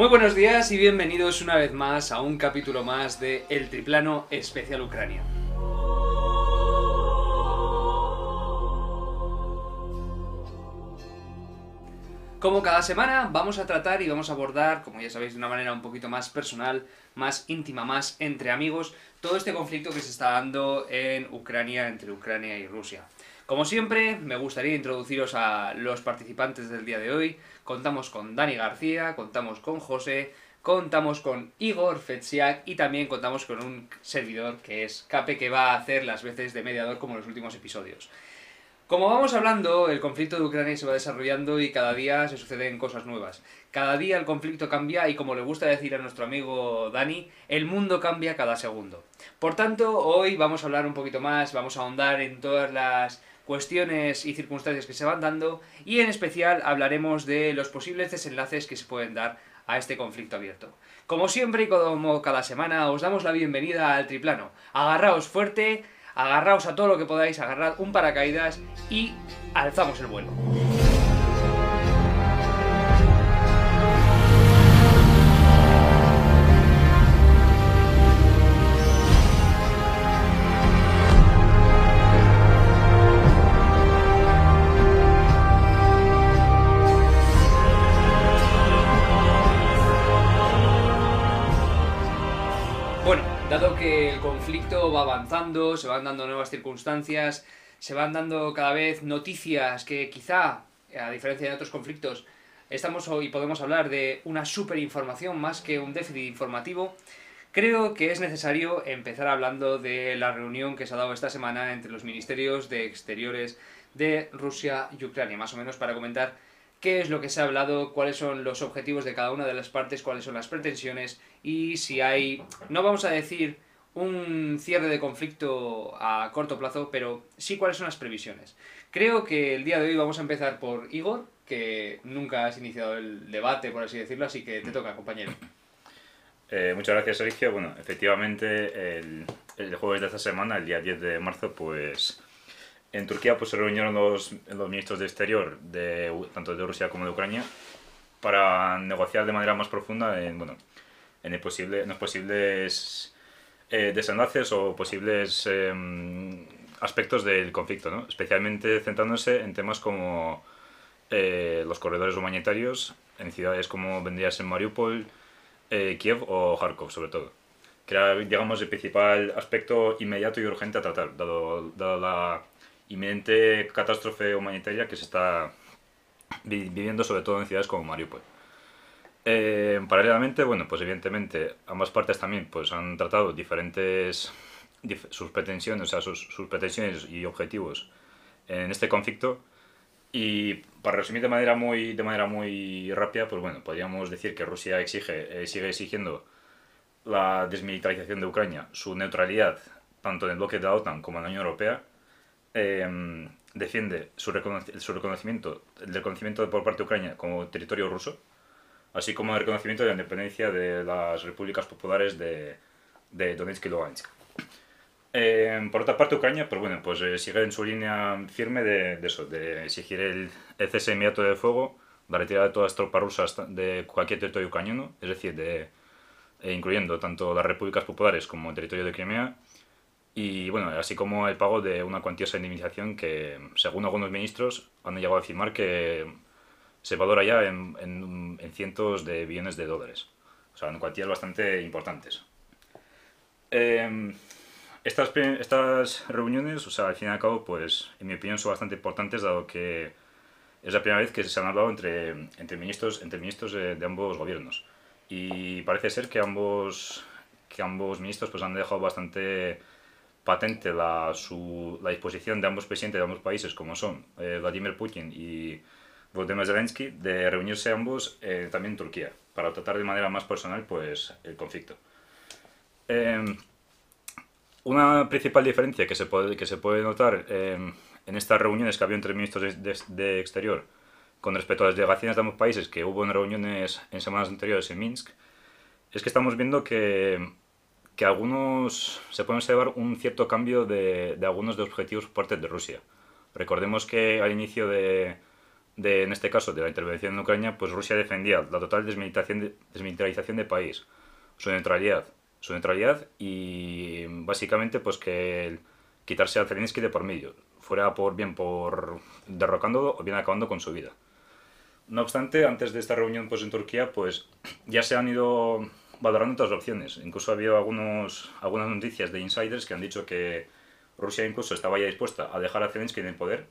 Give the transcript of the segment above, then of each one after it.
Muy buenos días y bienvenidos una vez más a un capítulo más de El Triplano Especial Ucrania. Como cada semana vamos a tratar y vamos a abordar, como ya sabéis, de una manera un poquito más personal, más íntima, más entre amigos, todo este conflicto que se está dando en Ucrania, entre Ucrania y Rusia. Como siempre, me gustaría introduciros a los participantes del día de hoy. Contamos con Dani García, contamos con José, contamos con Igor Fetsiak y también contamos con un servidor que es Cape que va a hacer las veces de mediador como en los últimos episodios. Como vamos hablando, el conflicto de Ucrania se va desarrollando y cada día se suceden cosas nuevas. Cada día el conflicto cambia y como le gusta decir a nuestro amigo Dani, el mundo cambia cada segundo. Por tanto, hoy vamos a hablar un poquito más, vamos a ahondar en todas las cuestiones y circunstancias que se van dando y en especial hablaremos de los posibles desenlaces que se pueden dar a este conflicto abierto. Como siempre y como cada semana os damos la bienvenida al triplano. Agarraos fuerte, agarraos a todo lo que podáis, agarrad un paracaídas y alzamos el vuelo. Bueno, dado que el conflicto va avanzando, se van dando nuevas circunstancias, se van dando cada vez noticias que quizá, a diferencia de otros conflictos, estamos hoy podemos hablar de una superinformación más que un déficit informativo, creo que es necesario empezar hablando de la reunión que se ha dado esta semana entre los ministerios de Exteriores de Rusia y Ucrania, más o menos para comentar qué es lo que se ha hablado, cuáles son los objetivos de cada una de las partes, cuáles son las pretensiones y si hay, no vamos a decir un cierre de conflicto a corto plazo, pero sí cuáles son las previsiones. Creo que el día de hoy vamos a empezar por Igor, que nunca has iniciado el debate, por así decirlo, así que te toca, compañero. Eh, muchas gracias, Sergio. Bueno, efectivamente, el, el jueves de esta semana, el día 10 de marzo, pues en Turquía pues, se reunieron los, ministros de Exterior, de, tanto de Rusia como de Ucrania, para negociar de manera más profunda en, bueno, en, el posible, en los posibles eh, desenlaces o posibles eh, aspectos del conflicto, ¿no? especialmente centrándose en temas como eh, los corredores humanitarios en ciudades como vendría a ser Mariupol, eh, Kiev o Kharkov, sobre todo. Que era, digamos, el principal aspecto inmediato y urgente a tratar, dado, dado la inminente catástrofe humanitaria que se está vi- viviendo sobre todo en ciudades como Mariupol. Eh, paralelamente, bueno, pues evidentemente ambas partes también pues han tratado diferentes dif- sus pretensiones, o sea, sus, sus pretensiones y objetivos en este conflicto. Y para resumir de manera muy de manera muy rápida, pues bueno, podríamos decir que Rusia exige eh, sigue exigiendo la desmilitarización de Ucrania, su neutralidad tanto en el bloque de la OTAN como en la Unión Europea, eh, defiende su, su reconocimiento, el reconocimiento por parte de Ucrania como territorio ruso, así como el reconocimiento de la independencia de las repúblicas populares de, de Donetsk y Lugansk. Eh, por otra parte, Ucrania, pues bueno, pues eh, sigue en su línea firme de, de eso, de exigir el, el cese inmediato de fuego, la retirada de todas las tropas rusas de cualquier territorio ucraniano, es decir, de, eh, incluyendo tanto las repúblicas populares como el territorio de Crimea, y bueno, así como el pago de una cuantiosa indemnización que, según algunos ministros, han llegado a afirmar que se valora ya en, en- en cientos de billones de dólares. O sea, en cuantías bastante importantes. Em, estas, estas reuniones, o sea, al fin y al cabo, pues, en mi opinión, son bastante importantes, dado que es la primera vez que se han hablado entre, entre ministros, entre ministros de, de ambos gobiernos. Y parece ser que ambos, que ambos ministros pues, han dejado bastante patente la, su, la disposición de ambos presidentes de ambos países, como son eh, Vladimir Putin y Volodymyr Zelensky, de reunirse ambos eh, también en Turquía, para tratar de manera más personal pues, el conflicto. Em, una principal diferencia que se puede, que se puede notar em, en estas reuniones que había entre ministros de, de- de Exterior con respecto a las delegaciones de ambos países que hubo en reuniones en semanas anteriores en Minsk, es que estamos viendo que, que algunos se puede observar un cierto cambio de, de algunos de los objetivos por parte de Rusia. Recordemos que al inicio de, de, en este caso, de la intervención en Ucrania, pues Rusia defendía la total desmilitarización de, desmilitarización del país, su neutralidad, su neutralidad y básicamente pues que quitarse a Zelensky de por medio, fuera por bien por derrocándolo o bien acabando con su vida. No obstante, antes de esta reunión pues en Turquía, pues ya se han ido valorando otras opciones. Incluso ha habido algunos, algunas noticias de insiders que han dicho que Rusia incluso estaba ya dispuesta a dejar a Zelensky en el poder,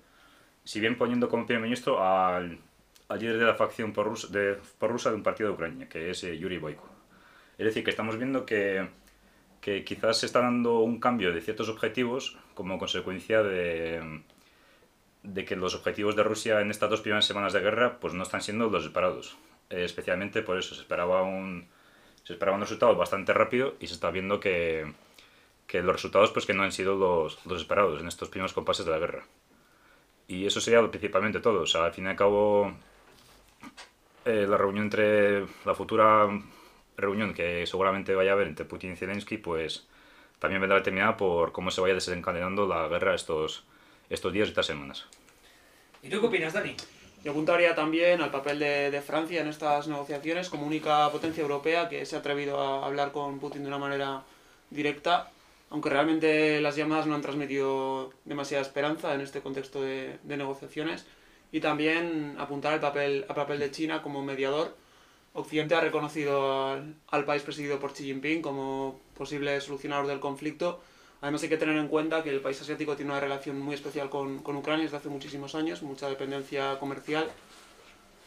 si bien poniendo como primer ministro al, al líder de la facción por de, de un partido de Ucrania, que es eh, Yuri Boyko. Es decir, que estamos viendo que, que quizás se está dando un cambio de ciertos objetivos como consecuencia de, de que los objetivos de Rusia en estas dos primeras semanas de guerra pues no están siendo los esperados. Eh, especialmente por eso se esperaba un se esperaban resultados bastante rápido y se está viendo que, que los resultados pues que no han sido los, los, esperados en estos primeros compases de la guerra. Y eso sería principalmente todo. O sea, al fin y al cabo, eh, la reunión entre la futura reunión que seguramente vaya a haber entre Putin y Zelensky, pues también vendrá determinada por cómo se vaya desencadenando la guerra estos, estos días y estas semanas. ¿Y tú qué opinas, Dani? Yo apuntaría también al papel de, Francia en estas negociaciones como única potencia europea que se ha atrevido a hablar con Putin de una manera directa, aunque realmente las llamadas no han transmitido demasiada esperanza en este contexto de, negociaciones. Y también apuntar al papel, papel de China como mediador. Occidente ha reconocido al país presidido por Xi Jinping como posible solucionador del conflicto Además hay que tener en cuenta que el país asiático tiene una relación muy especial con, con Ucrania desde hace muchísimos años, mucha dependencia comercial,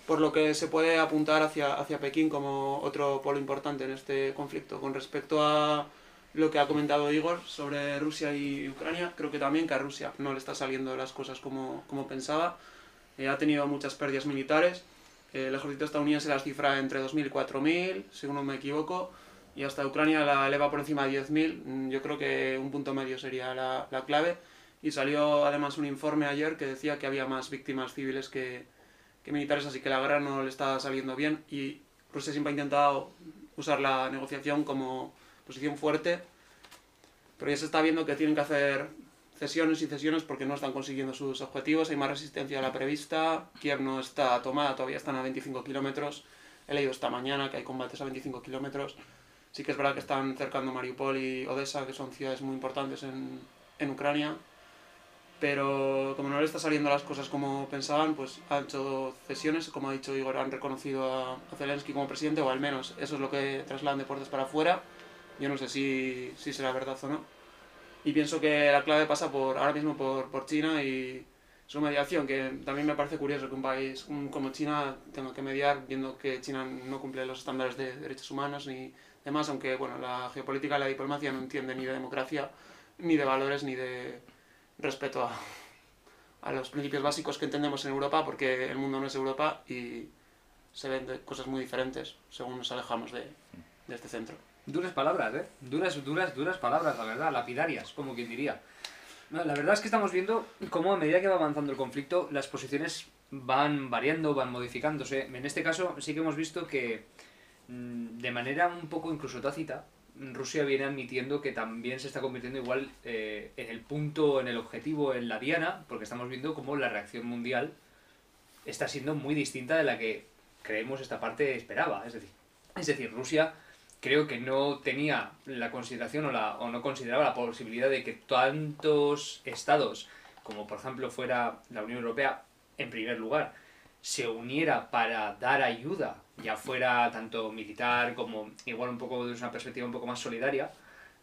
por lo que se puede apuntar hacia, hacia Pekín como otro polo importante en este conflicto. Con respecto a lo que ha comentado Igor sobre Rusia y Ucrania, creo que también que a Rusia no le está saliendo las cosas como, como pensaba. Eh, ha tenido muchas pérdidas militares. Eh, el ejército estadounidense las cifra entre 2.000 y 4.000, si no me equivoco y hasta Ucrania la eleva por encima de 10.000. Mm, yo creo que un punto medio sería la, la, clave. Y salió además un informe ayer que decía que había más víctimas civiles que, que militares, así que la guerra no le está saliendo bien. Y Rusia siempre ha intentado usar la negociación como posición fuerte, pero ya se está viendo que tienen que hacer cesiones y cesiones porque no están consiguiendo sus objetivos, hay más resistencia a la prevista, Kiev no está tomada, todavía están a 25 kilómetros, he leído esta mañana que hay combates a 25 kilómetros, Sí que es verdad que están cercando Mariupol y Odessa, que son ciudades muy importantes en, en Ucrania, pero como no le está saliendo las cosas como pensaban, pues han hecho cesiones, como ha dicho Igor, han reconocido a, Zelensky como presidente, o al menos eso es lo que trasladan de para afuera. Yo no sé si, si será verdad o no. Y pienso que la clave pasa por ahora mismo por, por China y su mediación, que también me parece curioso que un país como China tenga que mediar, viendo que China no cumple los estándares de derechos humanos ni Además, aunque bueno, la geopolítica y la diplomacia no entiende ni de democracia, ni de valores, ni de respeto a, a los principios básicos que entendemos en Europa, porque el mundo no es Europa y se ven cosas muy diferentes según nos alejamos de, de este centro. Duras palabras, ¿eh? Duras, duras, duras palabras, la verdad, lapidarias, como quien diría. La verdad es que estamos viendo cómo a medida que va avanzando el conflicto, las posiciones van variando, van modificándose. En este caso sí que hemos visto que de manera un poco incluso tácita, Rusia viene admitiendo que también se está convirtiendo igual eh, en el punto, en el objetivo, en la diana, porque estamos viendo cómo la reacción mundial está siendo muy distinta de la que creemos esta parte esperaba. Es decir, es decir Rusia creo que no tenía la consideración o, la, o no consideraba la posibilidad de que tantos estados, como por ejemplo fuera la Unión Europea, en primer lugar, se uniera para dar ayuda ya fuera tanto militar como igual un poco desde una perspectiva un poco más solidaria,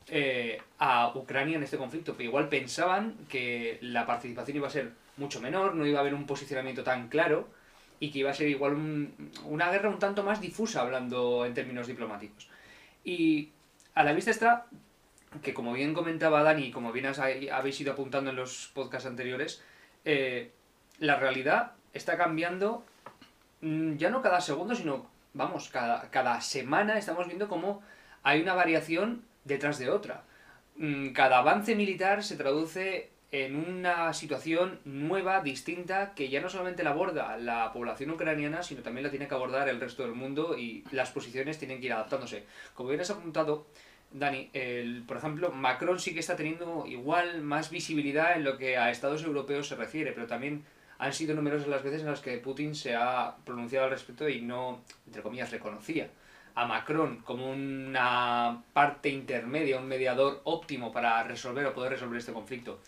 eh, a Ucrania en este conflicto. Pero igual pensaban que la participación iba a ser mucho menor, no iba a haber un posicionamiento tan claro y que iba a ser igual un, una guerra un tanto más difusa hablando en términos diplomáticos. Y a la vista está que como bien comentaba Dani, como bien habéis ido apuntando en los podcasts anteriores, eh, la realidad está cambiando Mm, ya no cada segundo, sino, vamos, cada, cada semana estamos viendo cómo hay una variación detrás de otra. Mm, cada avance militar se traduce en una situación nueva, distinta, que ya no solamente la aborda la población ucraniana, sino también la tiene que abordar el resto del mundo y las posiciones tienen que ir adaptándose. Como bien has apuntado, Dani, el, por ejemplo, Macron sí que está teniendo igual más visibilidad en lo que a Estados europeos se refiere, pero también han sido numerosas las veces en las que Putin se ha pronunciado al respecto y no, entre comillas, reconocía a Macron como una parte intermedia, un mediador óptimo para resolver o poder resolver este conflicto.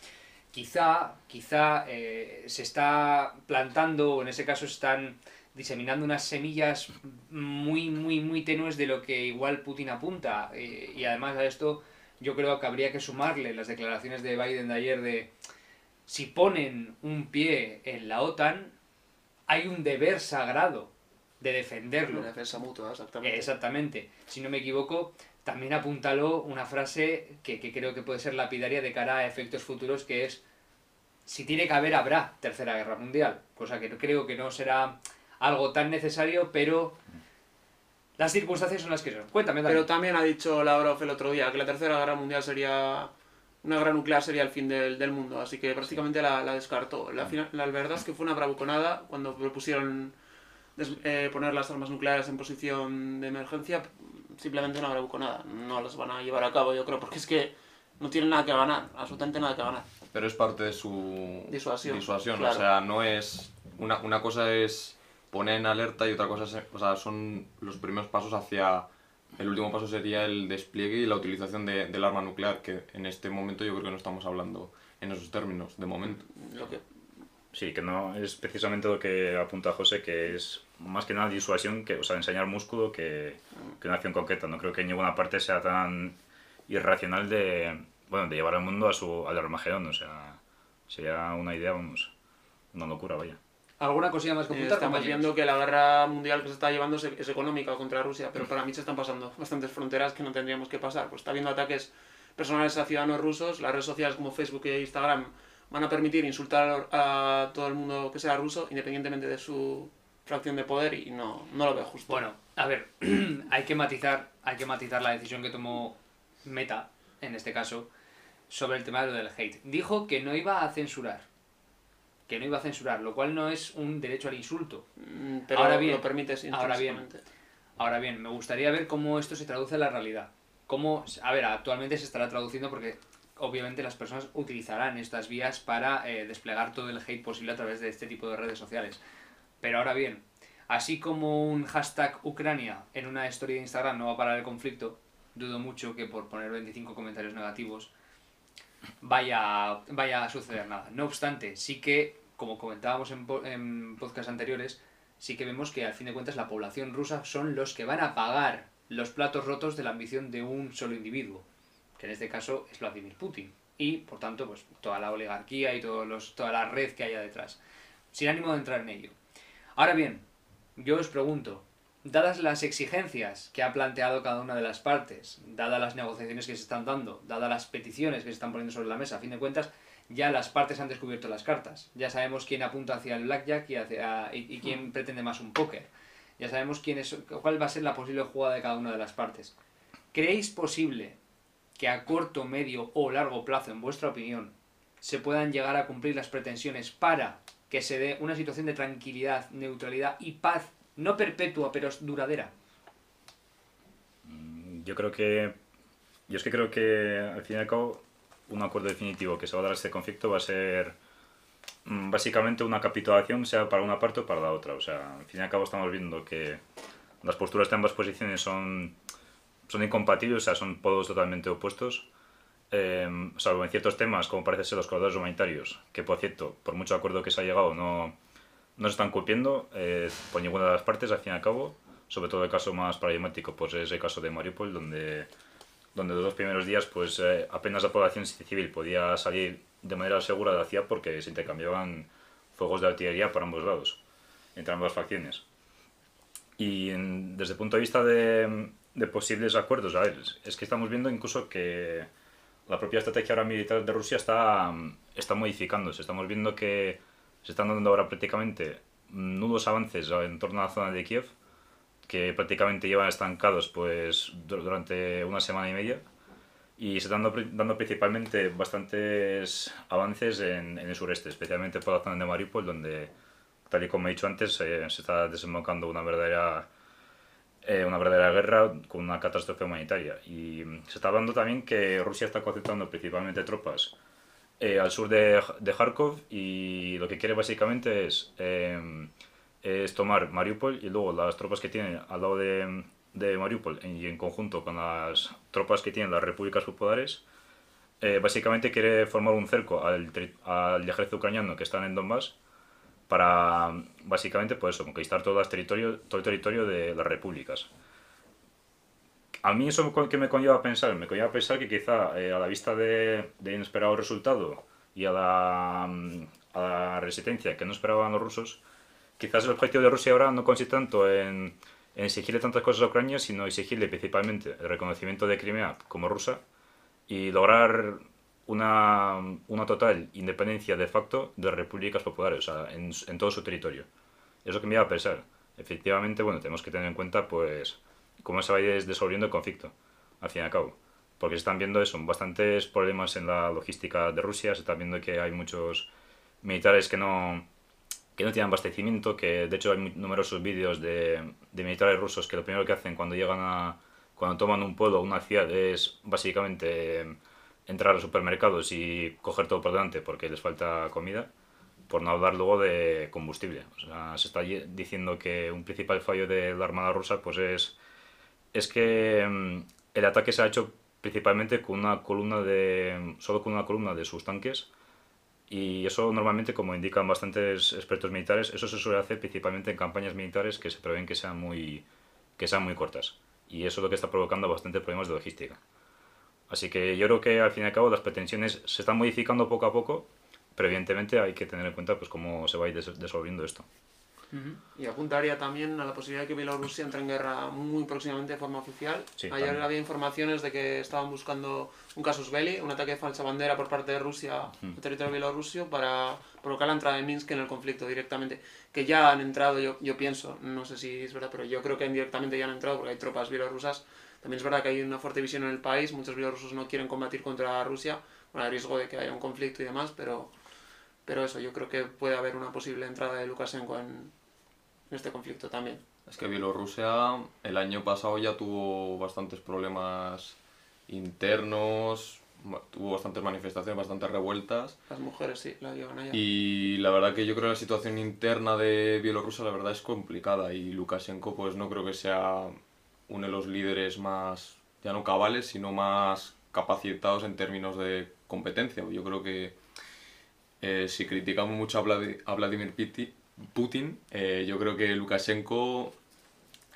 Quizá, quizá eh, se está plantando, o en ese caso están diseminando unas semillas muy, muy, muy tenues de lo que igual Putin apunta. Eh, y además a esto yo creo que habría que sumarle las declaraciones de Biden de ayer de si ponen un pie en la OTAN, hay un deber sagrado de defenderlo. Una defensa mutua, exactamente. Exactamente. Si no me equivoco, también apuntaló una frase que, que creo que puede ser lapidaria de cara a efectos futuros, que es, si tiene que haber, habrá Tercera Guerra Mundial. Cosa que creo que no será algo tan necesario, pero las circunstancias son las que son. Cuéntame. Pero también ha dicho Lavrov el otro día que la Tercera Guerra Mundial sería... Una guerra nuclear sería el fin del, del mundo, así que prácticamente la, la descartó. La, final- la verdad es que fue una bravuconada cuando propusieron des- eh, poner las armas nucleares en posición de emergencia, simplemente una bravuconada. No las van a llevar a cabo, yo creo, porque es que no tienen nada que ganar, absolutamente nada que ganar. Pero es parte de su Disuasión, disuasión, claro. O sea, no es. Una, una cosa es poner en alerta y otra cosa es. O sea, son los primeros pasos hacia. El último paso sería el despliegue y la utilización de- del arma nuclear, que en este momento yo creo que no estamos hablando en esos términos, de momento. Sí, que no es precisamente lo que apunta José, que es más que nada disuasión, que, o sea, enseñar músculo que, que una acción concreta. No creo que en ninguna parte sea tan irracional de, bueno, de llevar al mundo a su, al Armagedón. O sea, sería una idea, vamos, una locura, vaya. ¿Alguna cosilla más que apuntar, estamos compañeros? viendo que la guerra mundial que se está llevando es, es económica contra Rusia, pero para mí se están pasando bastantes fronteras que no tendríamos que pasar. Pues está habiendo ataques personales a ciudadanos rusos, las redes sociales como Facebook e Instagram van a permitir insultar a todo el mundo que sea ruso, independientemente de su fracción de poder, y no, no lo veo justo. Bueno, a ver, hay que matizar, hay que matizar la decisión que tomó Meta, en este caso, sobre el tema de lo del hate. Dijo que no iba a censurar. Que no iba a censurar, lo cual no es un derecho al insulto. Mm, pero ahora bien, lo permites ahora bien. Ahora bien, me gustaría ver cómo esto se traduce en la realidad. Cómo, a ver, actualmente se estará traduciendo porque obviamente las personas utilizarán estas vías para eh, desplegar todo el hate posible a través de este tipo de redes sociales. Pero ahora bien, así como un hashtag Ucrania en una historia de Instagram no va a parar el conflicto, dudo mucho que por poner 25 comentarios negativos vaya, vaya a suceder nada. No obstante, sí que, como comentábamos en, en podcasts anteriores, sí que vemos que al fin de cuentas la población rusa son los que van a pagar los platos rotos de la ambición de un solo individuo, que en este caso es Vladimir Putin, y por tanto pues toda la oligarquía y todos los, toda la red que haya detrás, sin ánimo de entrar en ello. Ahora bien, yo os pregunto, dadas las exigencias que ha planteado cada una de las partes, dadas las negociaciones que se están dando, dadas las peticiones que se están poniendo sobre la mesa, a fin de cuentas, ya las partes han descubierto las cartas. Ya sabemos quién apunta hacia el blackjack y, hacia, y, y quién pretende más un póker. Ya sabemos quién es, cuál va a ser la posible jugada de cada una de las partes. ¿Creéis posible que a corto, medio o largo plazo, en vuestra opinión, se puedan llegar a cumplir las pretensiones para que se dé una situación de tranquilidad, neutralidad y paz, no perpetua, pero duradera? Mm, Yo creo que. Yo es que creo que al fin y al cabo un acuerdo definitivo que se va a dar este conflicto va a ser mm, básicamente una capitulación, sea para una parte o para la otra. O sea, al fin y al cabo estamos viendo que las posturas de ambas posiciones son, son incompatibles, o sea, son polos totalmente opuestos. Eh, salvo en ciertos temas, como parece ser los corredores humanitarios, que por cierto, por mucho acuerdo que se ha llegado, no, no se están cumpliendo eh, por ninguna de las partes, al fin y al cabo. Sobre todo el caso más paradigmático, pues es el caso de Mariupol, donde, donde los dos primeros días pues eh, apenas la población civil podía salir de manera segura de la ciudad porque se intercambiaban fuegos de artillería por ambos lados, entre ambas facciones. Y en- desde el punto de vista de, de posibles acuerdos, a ver, es que estamos viendo incluso que la propia estrategia ahora militar de Rusia está, está modificándose. Estamos viendo que se están dando ahora prácticamente nulos avances en torno a la zona de Kiev, que prácticamente llevan estancados pues dur- durante una semana y media. Y se están dando, pri- dando principalmente bastantes avances en, el sureste, especialmente por la zona de Mariupol, donde, tal y como he dicho antes, eh, se está desembocando una verdadera eh, una verdadera guerra con una catástrofe humanitaria. Y se está hablando también que Rusia está concentrando principalmente tropas eh, al sur de, de Kharkov y lo que quiere básicamente es, eh, es tomar Mariupol y luego las tropas que tiene al lado de, de Mariupol y en conjunto con las tropas que tienen las repúblicas populares, eh, básicamente quiere formar un cerco al, al ejército ucraniano que está en Donbass para básicamente pues conquistar todo, territorio, todo el territorio de las repúblicas. A mí eso que me conlleva a pensar, me conlleva a pensar que quizá eh, a la vista de, de inesperado resultado y a la, a la resistencia que no esperaban los rusos, quizás el objetivo de Rusia ahora no consiste tanto en, en exigirle tantas cosas a Ucrania, sino exigirle principalmente el reconocimiento de Crimea como rusa y lograr una, una total independencia de facto de repúblicas populares, o sea, en, en todo su territorio. Es lo que me iba a pensar. Efectivamente, bueno, tenemos que tener en cuenta, pues, cómo se va a ir desolviendo el conflicto, al fin y al cabo. Porque se están viendo eso, bastantes problemas en la logística de Rusia, se están viendo que hay muchos militares que no, que no tienen abastecimiento, que de hecho hay numerosos vídeos de, de militares rusos que lo primero que hacen cuando llegan a, cuando toman un pueblo o una ciudad es básicamente eh, entrar a los supermercados y coger todo por delante porque les falta comida, por no hablar luego de combustible. O sea, se está diciendo que un principal fallo de la Armada rusa pues es, es que mm, el ataque se ha hecho principalmente con una columna de, solo con una columna de sus tanques y eso normalmente, como indican bastantes expertos militares, eso se suele hacer principalmente en campañas militares que se prevén que sean muy, que sean muy cortas. Y eso es lo que está provocando bastantes problemas de logística. Así que yo creo que al fin y al cabo las pretensiones se están modificando poco a poco, pero evidentemente hay que tener en cuenta pues cómo se va a ir des- desolviendo esto. Y apuntaría también a la posibilidad de que Bielorrusia entre en guerra muy próximamente de forma oficial. Sí, Ayer también. había informaciones de que estaban buscando un casus belli, un ataque de falsa bandera por parte de Rusia Hmm. al territorio bielorruso para provocar la entrada de Minsk en el conflicto directamente. Que ya han entrado, yo, yo pienso, no sé si es verdad, pero yo creo que indirectamente ya han entrado porque hay tropas bielorrusas. También es verdad que hay una fuerte visión en el país, muchos bielorrusos no quieren combatir contra Rusia, con el riesgo de que haya un conflicto y demás, pero, pero eso, yo creo que puede haber una posible entrada de Lukashenko en, en este conflicto también. Es que Bielorrusia el año pasado ya tuvo bastantes problemas internos, tuvo bastantes manifestaciones, bastantes revueltas. Las mujeres sí, la llevan allá. Y la verdad que yo creo que la situación interna de Bielorrusia la verdad es complicada y Lukashenko pues no creo que sea uno de los líderes más, ya no cabales, sino más capacitados en términos de competencia. Yo creo que eh, si criticamos mucho a, a Vladimir Piti- Putin, eh, yo creo que Lukashenko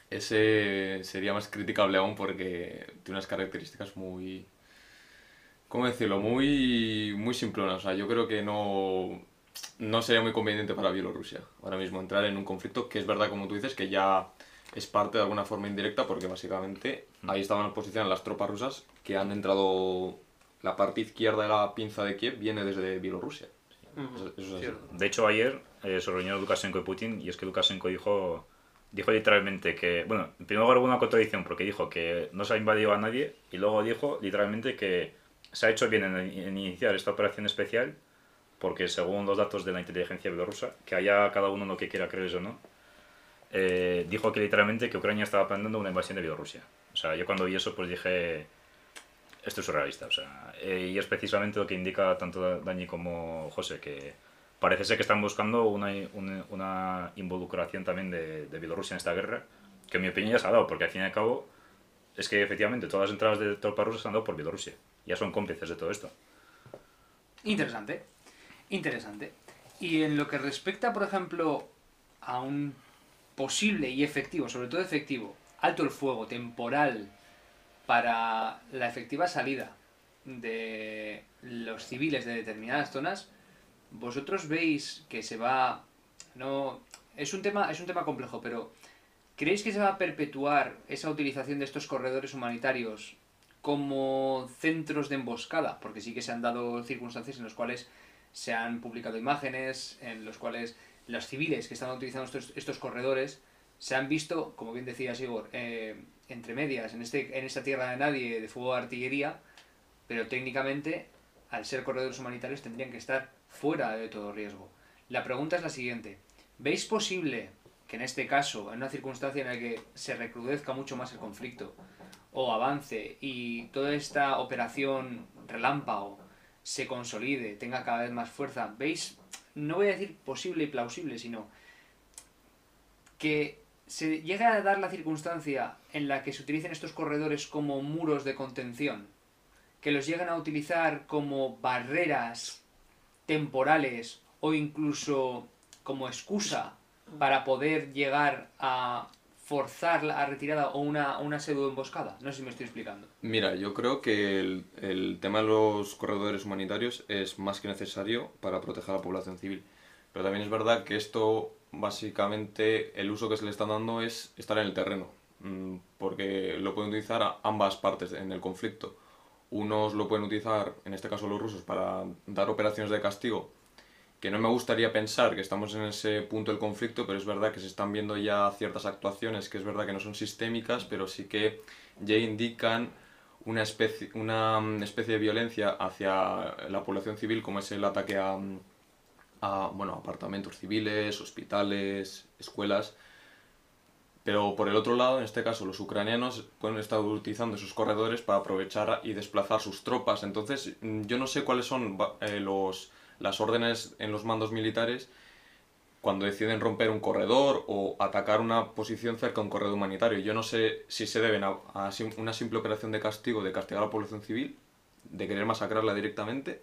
ese sería más criticable aún porque tiene unas características muy... ¿Cómo decirlo? Muy, muy simplonas. O sea, yo creo que no, no sería muy conveniente para Bielorrusia ahora mismo entrar en un conflicto que es verdad, como tú dices, que ya es parte de alguna forma indirecta porque básicamente ahí estaban en posición las tropas rusas que han entrado... La parte izquierda de la pinza de Kiev viene desde Bielorrusia. Eso, es así. De hecho, ayer eh, se reunió Lukashenko y Putin y es que Lukashenko dijo, dijo literalmente que, bueno, en primer lugar hubo una contradicción porque dijo que no se ha invadido a nadie y luego dijo literalmente que se ha hecho bien en, en iniciar esta operación especial porque según los datos de la inteligencia bielorrusa, que haya cada uno lo que quiera creer o no, eh, dijo que literalmente que Ucrania estaba planeando una invasión de Bielorrusia. O sea, yo cuando vi eso pues dije, esto es surrealista. O sea, eh, y es precisamente lo que indica tanto Dani como José, que parece ser que están buscando una, involucración también de, Bielorrusia en esta guerra, que en mi opinión ya se ha dado, porque al fin y al cabo es que efectivamente todas las entradas de tropas rusas han dado por Bielorrusia. Ya son cómplices de todo esto. Interesante, interesante. Y en lo que respecta, por ejemplo, a un posible y efectivo, sobre todo efectivo, alto el fuego temporal para la efectiva salida de los civiles de determinadas zonas, vosotros veis que se va no es un tema es un tema complejo, pero ¿creéis que se va a perpetuar esa utilización de estos corredores humanitarios como centros de emboscada? Porque sí que se han dado circunstancias en las cuales se han publicado imágenes en los cuales los civiles que están utilizando estos, estos corredores se han visto, como bien decía Sigor, eh, entre medias, en, este, en esta tierra de nadie de fuego de artillería, pero técnicamente, al ser corredores humanitarios, tendrían que estar fuera de todo riesgo. La pregunta es la siguiente. ¿Veis posible que en este caso, en una circunstancia en la que se recrudezca mucho más el conflicto, o avance, y toda esta operación relámpago se consolide, tenga cada vez más fuerza, ¿veis? No voy a decir posible y plausible, sino que se llegue a dar la circunstancia en la que se utilicen estos corredores como muros de contención, que los lleguen a utilizar como barreras temporales o incluso como excusa para poder llegar a forzar la retirada o una, una pseudo emboscada. No sé si me estoy explicando. Mira, yo creo que el, tema de los corredores humanitarios es más que necesario para proteger a la población civil. Pero también es verdad que esto, básicamente, el uso que se le está dando es estar en el terreno. mm, Porque lo pueden utilizar ambas partes en el conflicto. Unos lo pueden utilizar, en este caso los rusos, para dar operaciones de castigo que no me gustaría pensar que estamos en ese punto del conflicto, pero es verdad que se están viendo ya ciertas actuaciones que es verdad que no son sistémicas, pero sí que ya indican una especie, una mm, especie de violencia hacia la población civil, como es el ataque a, mm, bueno, apartamentos civiles, hospitales, escuelas. Pero por el otro lado, en este caso, los ucranianos pueden estar utilizando esos corredores para aprovechar y desplazar sus tropas. Entonces, mm, yo no sé cuáles son eh, los, las órdenes en los mandos militares cuando deciden romper un corredor o atacar una posición cerca de un corredor humanitario. Yo no sé si se deben a, a una simple operación de castigo, de castigar a la población civil, de querer masacrarla directamente,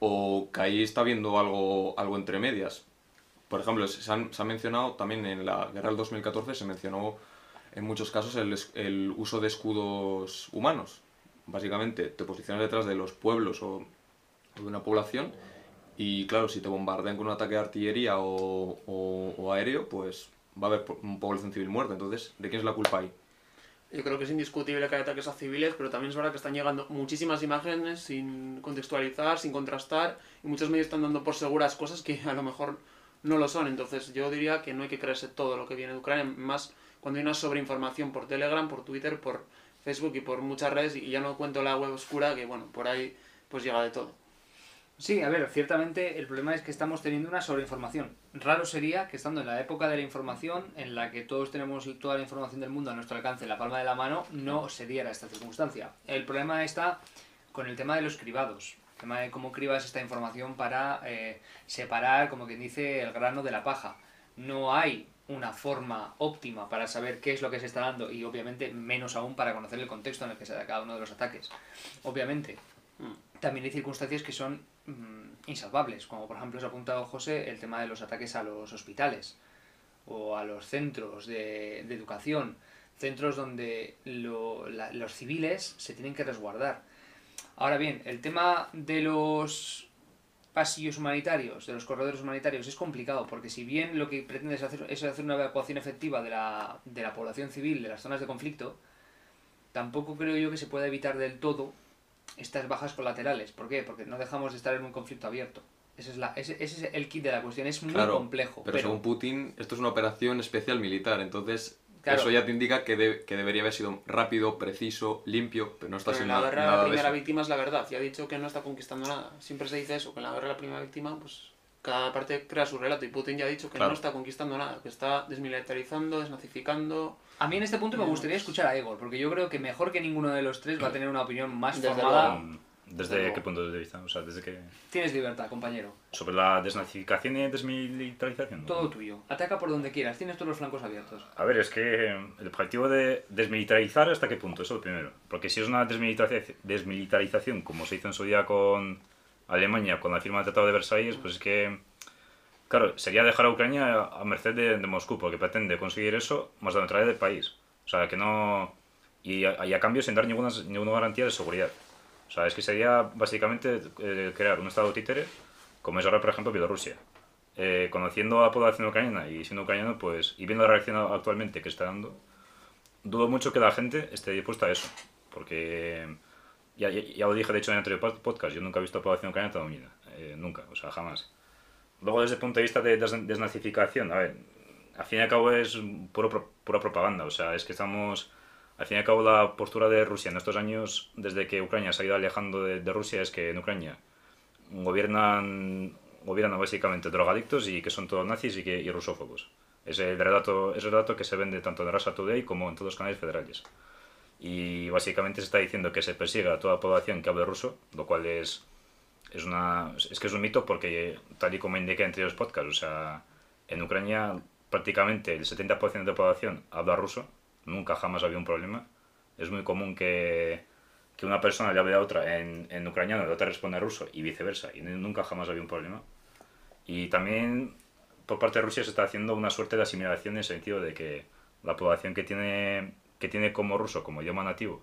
o que ahí está viendo algo, algo entre medias. Por ejemplo, se, han- se ha mencionado también en la guerra del 2014, se mencionó en muchos casos el, el uso de escudos humanos. Básicamente, te posicionas detrás de los pueblos o, de una población y claro, si te bombardean con un ataque de artillería o, o- o aéreo, pues va a haber po- población civil muerta. Entonces, ¿de quién es la culpa ahí? Yo creo que es indiscutible que hay ataques a civiles, pero también es verdad que están llegando muchísimas imágenes sin contextualizar, sin contrastar, y muchos medios están dando por seguras cosas que a lo mejor no lo son. Entonces yo diría que no hay que creerse todo lo que viene de Ucrania, más cuando hay una sobreinformación por Telegram, por Twitter, por Facebook y por muchas redes, y ya no cuento la web oscura, que bueno, por ahí pues llega de todo. Sí, a ver, ciertamente el problema es que estamos teniendo una sobreinformación. Raro sería que estando en la época de la información, en la que todos tenemos toda la información del mundo a nuestro alcance en la palma de la mano, no se diera esta circunstancia. El problema está con el tema de los cribados. El tema de cómo cribas esta información para eh, separar, como quien dice, el grano de la paja. No hay una forma óptima para saber qué es lo que se está dando y obviamente menos aún para conocer el contexto en el que se da cada uno de los ataques. Obviamente, también hay circunstancias que son mm, insalvables, como por ejemplo os ha apuntado José el tema de los ataques a los hospitales o a los centros de, de educación, centros donde lo- la- los civiles se tienen que resguardar. Ahora bien, el tema de los pasillos humanitarios, de los corredores humanitarios, es complicado, porque si bien lo que pretendes hacer es hacer una evacuación efectiva de la, de la población civil de las zonas de conflicto, tampoco creo yo que se pueda evitar del todo estas bajas colaterales. ¿Por qué? Porque no dejamos de estar en un conflicto abierto. Ese es, la, ese, ese es el kit de la cuestión, es muy Claro, complejo. Pero, según Putin, esto es una operación especial militar, entonces Claro. eso ya te indica que, de- que debería haber sido rápido, preciso, limpio, pero no está en siendo la nada, guerra nada la primera víctima es la verdad, y ha dicho que no está conquistando nada. Siempre se dice eso, que en la guerra la primera víctima, pues cada parte crea su relato, y Putin ya ha dicho que Claro. no está conquistando nada, que está desmilitarizando, desnazificando... A mí en este punto me gustaría escuchar a Egor, porque yo creo que mejor que ninguno de los tres va a tener una opinión más Desde formada. luego. Desde ¿Desde luego. qué punto de vista? O sea, desde que... Tienes libertad, compañero. Sobre la desnazificación y desmilitarización. Todo tuyo. Ataca por donde quieras, tienes todos los flancos abiertos. A ver, es que el objetivo de desmilitarizar hasta qué punto, eso es lo primero. Porque si es una desmilitarización, desmilitarización como se hizo en su día con Alemania, con la firma del Tratado de Versalles, pues es que, claro, sería dejar a Ucrania a merced de, de Moscú, porque pretende conseguir eso más la neutralidad del país. O sea, que no... Y a, y a cambio sin dar ninguna, ninguna garantía de seguridad. O sea, es que sería básicamente eh, crear un estado títere, como es ahora, por ejemplo, Bielorrusia. Eh, conociendo a la población ucraniana y siendo ucraniano, pues, y viendo la reacción actualmente que está dando, dudo mucho que la gente esté dispuesta a eso. Porque, ya, ya, ya lo dije de hecho en el anterior pod- podcast, yo nunca he visto a la población ucraniana tan unida. Eh, nunca, o sea, jamás. Luego, desde el punto de vista de des- desnazificación, a ver, al fin y al cabo es puro, pro- pura propaganda. O sea, es que estamos. Al fin y al cabo, la postura de Rusia en estos años, desde que Ucrania se ha ido alejando de, de Rusia, es que en Ucrania gobiernan, gobiernan básicamente drogadictos y que son todos nazis y, que, y rusófobos. Es el, relato, es el relato que se vende tanto en Russia Today como en todos los canales federales. Y básicamente se está diciendo que se persigue a toda población que hable ruso, lo cual es es, una, es que es un mito porque, tal y como indiqué en anteriores podcasts, o sea, en Ucrania prácticamente el 70% de la población habla ruso, nunca jamás había un problema. Es muy común que, que una persona le hable a otra en, en ucraniano la otra responde en ruso y viceversa, y nunca jamás había un problema. Y también por parte de Rusia se está haciendo una suerte de asimilación en el sentido de que la población que tiene, que tiene como ruso, como idioma nativo,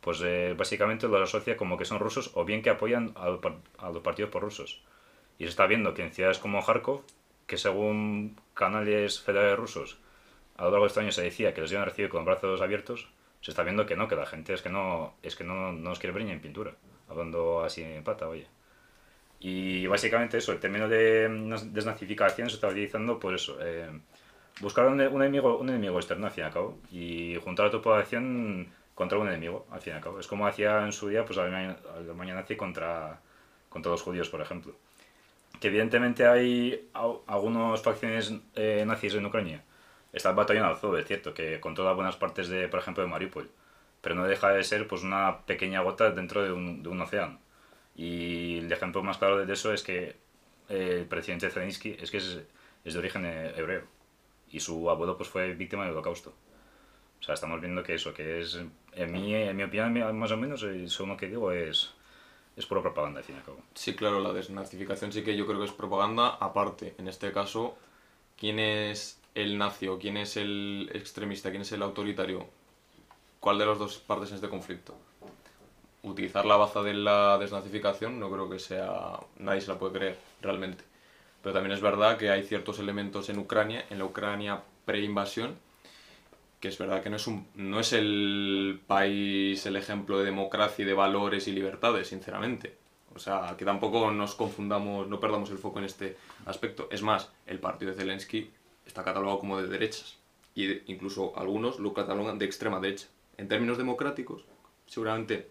pues eh, básicamente lo asocia como que son rusos o bien que apoyan a, a los partidos por rusos. Y se está viendo que en ciudades como Kharkov, que según canales federales rusos, a lo largo de este año se decía que los iban a recibir con brazos abiertos, se está viendo que no, que la gente es que no, es que no, no nos quiere ver ni en pintura, hablando así en pata, oye. Y básicamente eso, el término de desnazificación se está utilizando por eso, eh, buscar un, un, enemigo, un enemigo externo al fin y al cabo y juntar a tu población contra un enemigo al fin y al cabo. Es como hacía en su día pues, la Alemania nazi contra, contra los judíos, por ejemplo. Que evidentemente hay algunas facciones eh, nazis en Ucrania. Está el batallón Azov, es cierto, que controla buenas partes, de, por ejemplo, de Mariupol. Pero no deja de ser pues, una pequeña gota dentro de un, de un océano. Y el ejemplo más claro de eso es que el presidente Zelensky es que es, es de origen hebreo y su abuelo pues fue víctima del holocausto. O sea, estamos viendo que eso, que es, en mi, en mi opinión, más o menos, según lo que digo, es, es pura propaganda, al fin y al cabo. Sí, claro, la desnazificación sí que yo creo que es propaganda. Aparte, en este caso, ¿quién es el nazi o quién es el extremista, quién es el autoritario? ¿Cuál de las dos partes en este conflicto? utilizar la baza de la desnazificación no creo que sea... nadie se la puede creer realmente. Pero también es verdad que hay ciertos elementos en Ucrania, en la Ucrania pre-invasión, que es verdad que no es, un, no es el país el ejemplo de democracia y de valores y libertades, sinceramente. O sea, que tampoco nos confundamos, no perdamos el foco en este aspecto. Es más, el partido de Zelensky está catalogado como de derechas. Y incluso algunos lo catalogan de extrema derecha. En términos democráticos, seguramente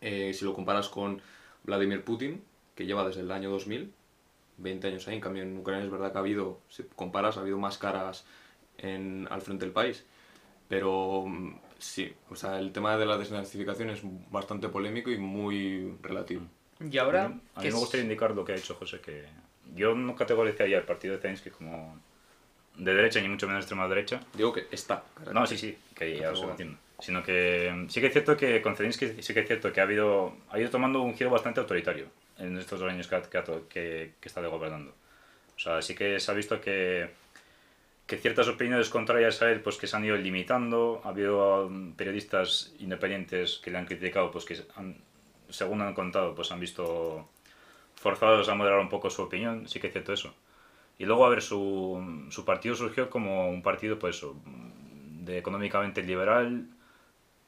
eh, si lo comparas con Vladimir Putin, que lleva desde el año 2000, 20 años ahí, en cambio en Ucrania es verdad que ha habido, si comparas, ha habido más caras en, al frente del país. Pero mm, sí, o sea, el tema de la desnazificación es bastante polémico y muy relativo. Y ahora... A mí me gustaría indicar lo que ha hecho José, que yo no categorizaría el partido de Zelensky como de derecha, ni mucho menos de extrema derecha. Digo que está. No, sí, sí, que ya lo entiendo sino que mm, sí que es cierto que con Zelensky sí que es cierto que ha habido ha ido tomando un giro bastante autoritario en estos dos años que, que, que, está gobernando. O sea, sí que se ha visto que, que ciertas opiniones contrarias a él pues que se han ido limitando, ha habido mm, periodistas independientes que le han criticado, pues que han, según han contado, pues han visto forzados a moderar un poco su opinión, sí que es cierto eso. Y luego, a ver, su, su partido surgió como un partido, pues, de económicamente liberal,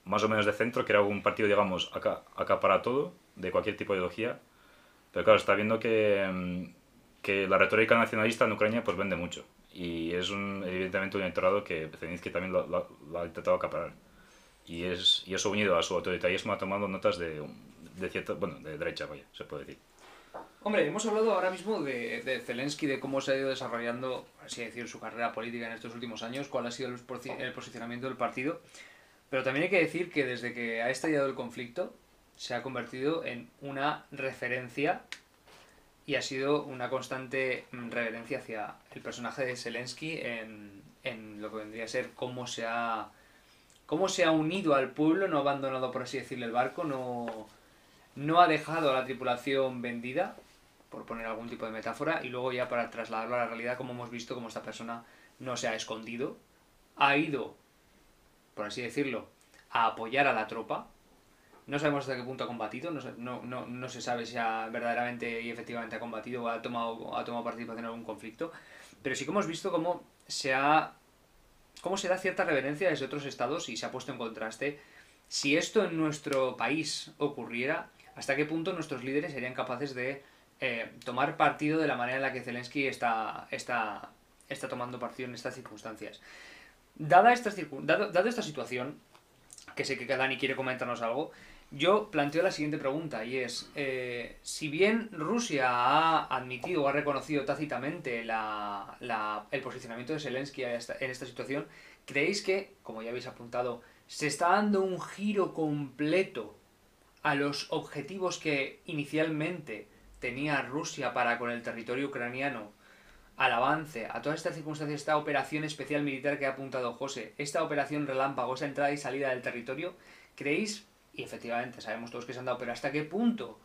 más o menos de centro, que era un partido, digamos, acá, acá para todo, de cualquier tipo de ideología. Pero claro, está viendo que, mm, que la retórica nacionalista en Ucrania pues vende mucho. Y es un, evidentemente un electorado que Zelensky también lo, lo, ha intentado acaparar. Y, es, y eso unido a su autoritarismo ha tomado notas de, de cierto, bueno, de derecha, vaya, se puede decir. Hombre, hemos hablado ahora mismo de, de, Zelensky, de cómo se ha ido desarrollando, así decir, su carrera política en estos últimos años, cuál ha sido el, el posicionamiento del partido. Pero también hay que decir que desde que ha estallado el conflicto, se ha convertido en una referencia y ha sido una constante reverencia hacia el personaje de Zelensky en, en lo que vendría a ser cómo se ha cómo se ha unido al pueblo, no ha abandonado, por así decirlo, el barco, no, no ha dejado a la tripulación vendida, por poner algún tipo de metáfora, y luego ya para trasladarlo a la realidad, como hemos visto, como esta persona no se ha escondido, ha ido por así decirlo, a apoyar a la tropa. No sabemos hasta qué punto ha combatido, no, se sabe si ha verdaderamente y efectivamente ha combatido o ha tomado, ha tomado participación en algún conflicto, pero sí que hemos visto cómo se ha cómo se da cierta reverencia desde otros estados y se ha puesto en contraste. Si esto en nuestro país ocurriera, ¿hasta qué punto nuestros líderes serían capaces de eh, tomar partido de la manera en la que Zelensky está, está, está tomando partido en estas circunstancias? Dada esta, dado, esta situación, que sé que Dani quiere comentarnos algo, yo planteo la siguiente pregunta y es, eh, si bien Rusia ha admitido o ha reconocido tácitamente la, el posicionamiento de Zelensky en esta situación, ¿creéis que, como ya habéis apuntado, se está dando un giro completo a los objetivos que inicialmente tenía Rusia para con el territorio ucraniano, al avance, a todas estas circunstancias, esta operación especial militar que ha apuntado José, esta operación relámpago, esa entrada y salida del territorio, ¿creéis? Y efectivamente, sabemos todos que se han dado, pero ¿hasta qué punto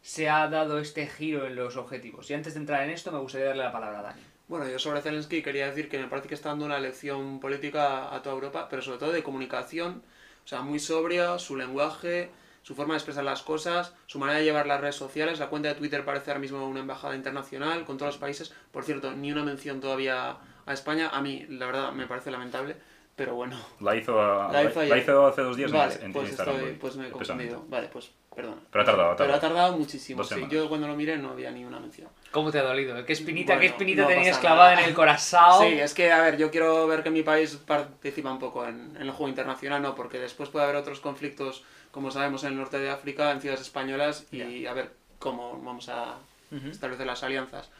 se ha dado este giro en los objetivos? Y antes de entrar en esto, me gustaría darle la palabra a Dani. Bueno, yo sobre Zelensky quería decir que me parece que está dando una lección política a toda Europa, pero sobre todo de comunicación, o sea, muy sobria, su lenguaje, su forma de expresar las cosas, su manera de llevar las redes sociales. La cuenta de Twitter parece ahora mismo una embajada internacional con todos los países. Por cierto, ni una mención todavía a España. A mí, la verdad, me parece lamentable. Pero bueno. La hizo, a- La hizo la hizo hace dos días Vale, en, pues, Instagram. estoy, pues me he confundido. Vale, pues perdona. Pero ha tardado, ha Pero ha tardado. tardado muchísimo. Sí. Yo cuando lo miré no había ni una mención. ¿Cómo te ha dolido? ¿Qué espinita, Bueno, qué espinita no tenías clavada nada. en el corazón? Sí, es que, a ver, yo quiero ver que mi país participa un poco en, en el juego internacional, ¿no? Porque después puede haber otros conflictos, como sabemos, en el norte de África, en ciudades españolas, y a ver cómo vamos a Ujú. establecer las alianzas.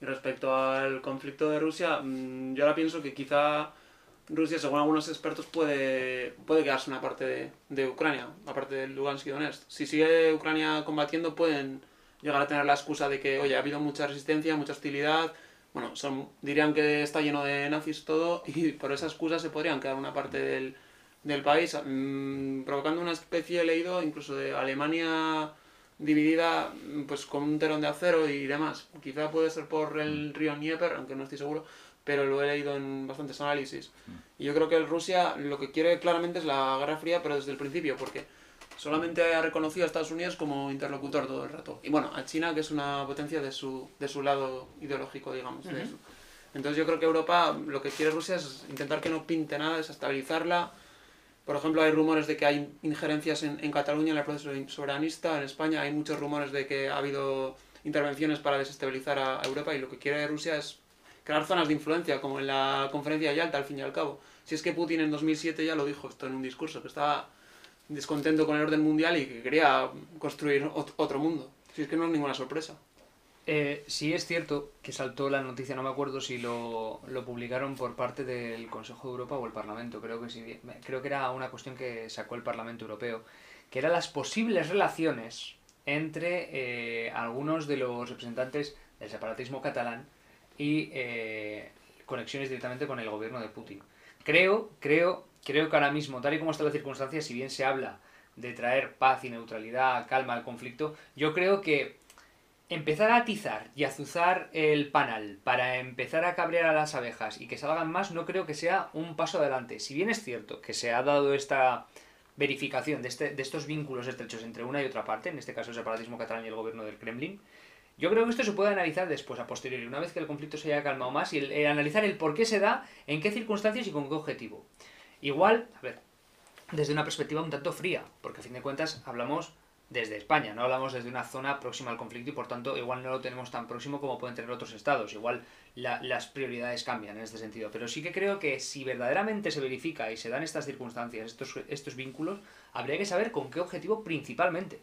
Y respecto al conflicto de Rusia, mm, yo ahora pienso que quizá Rusia, según algunos expertos, puede, puede quedarse una parte de, de Ucrania, aparte del Lugansk y Donetsk. Si sigue Ucrania combatiendo, pueden llegar a tener la excusa de que, oye, ha habido mucha resistencia, mucha hostilidad. Bueno, son, dirían que está lleno de nazis todo, y por esa excusa se podrían quedar una parte del, del país, mm, provocando una especie, he leído, incluso de Alemania dividida mm, pues con un telón de acero y demás. Quizá puede ser por el río Dnieper, aunque no estoy seguro, pero lo he leído en bastantes análisis. Y yo creo que Rusia lo que quiere claramente es la Guerra Fría, pero desde el principio, porque solamente ha reconocido a Estados Unidos como interlocutor todo el rato. Y bueno, a China, que es una potencia de su, de su lado ideológico, digamos. de eso. Entonces yo creo que Europa lo que quiere Rusia es intentar que no pinte nada, desestabilizarla. Por ejemplo, hay rumores de que hay injerencias en, en Cataluña en el proceso soberanista. En España hay muchos rumores de que ha habido intervenciones para desestabilizar a, a Europa y lo que quiere Rusia es crear zonas de influencia, como en la conferencia de Yalta, al fin y al cabo. Si es que Putin en 2007 ya lo dijo esto en un discurso, que estaba descontento con el orden mundial y que quería construir ot- otro mundo. Si es que no es ninguna sorpresa. Eh, sí es cierto que saltó la noticia, no me acuerdo si lo, lo publicaron por parte del Consejo de Europa o el Parlamento, creo que sí, creo que era una cuestión que sacó el Parlamento Europeo, que eran las posibles relaciones entre eh, algunos de los representantes del separatismo catalán y eh, conexiones directamente con el gobierno de Putin. Creo, creo, creo que ahora mismo, tal y como está la circunstancia, si bien se habla de traer paz y neutralidad, calma al conflicto, yo creo que empezar a atizar y azuzar el panal para empezar a cabrear a las abejas y que salgan más, no creo que sea un paso adelante. Si bien es cierto que se ha dado esta verificación de, este, de estos vínculos estrechos entre una y otra parte, en este caso el separatismo catalán y el gobierno del Kremlin, yo creo que esto se puede analizar después, a posteriori, una vez que el conflicto se haya calmado más, y el, analizar el por qué se da, en qué circunstancias y con qué objetivo. Igual, a ver, desde una perspectiva un tanto fría, porque a fin de cuentas hablamos desde España, no hablamos desde una zona próxima al conflicto y por tanto igual no lo tenemos tan próximo como pueden tener otros estados, igual la- las prioridades cambian en este sentido, pero sí que creo que si verdaderamente se verifica y se dan estas circunstancias, estos, estos vínculos, habría que saber con qué objetivo principalmente.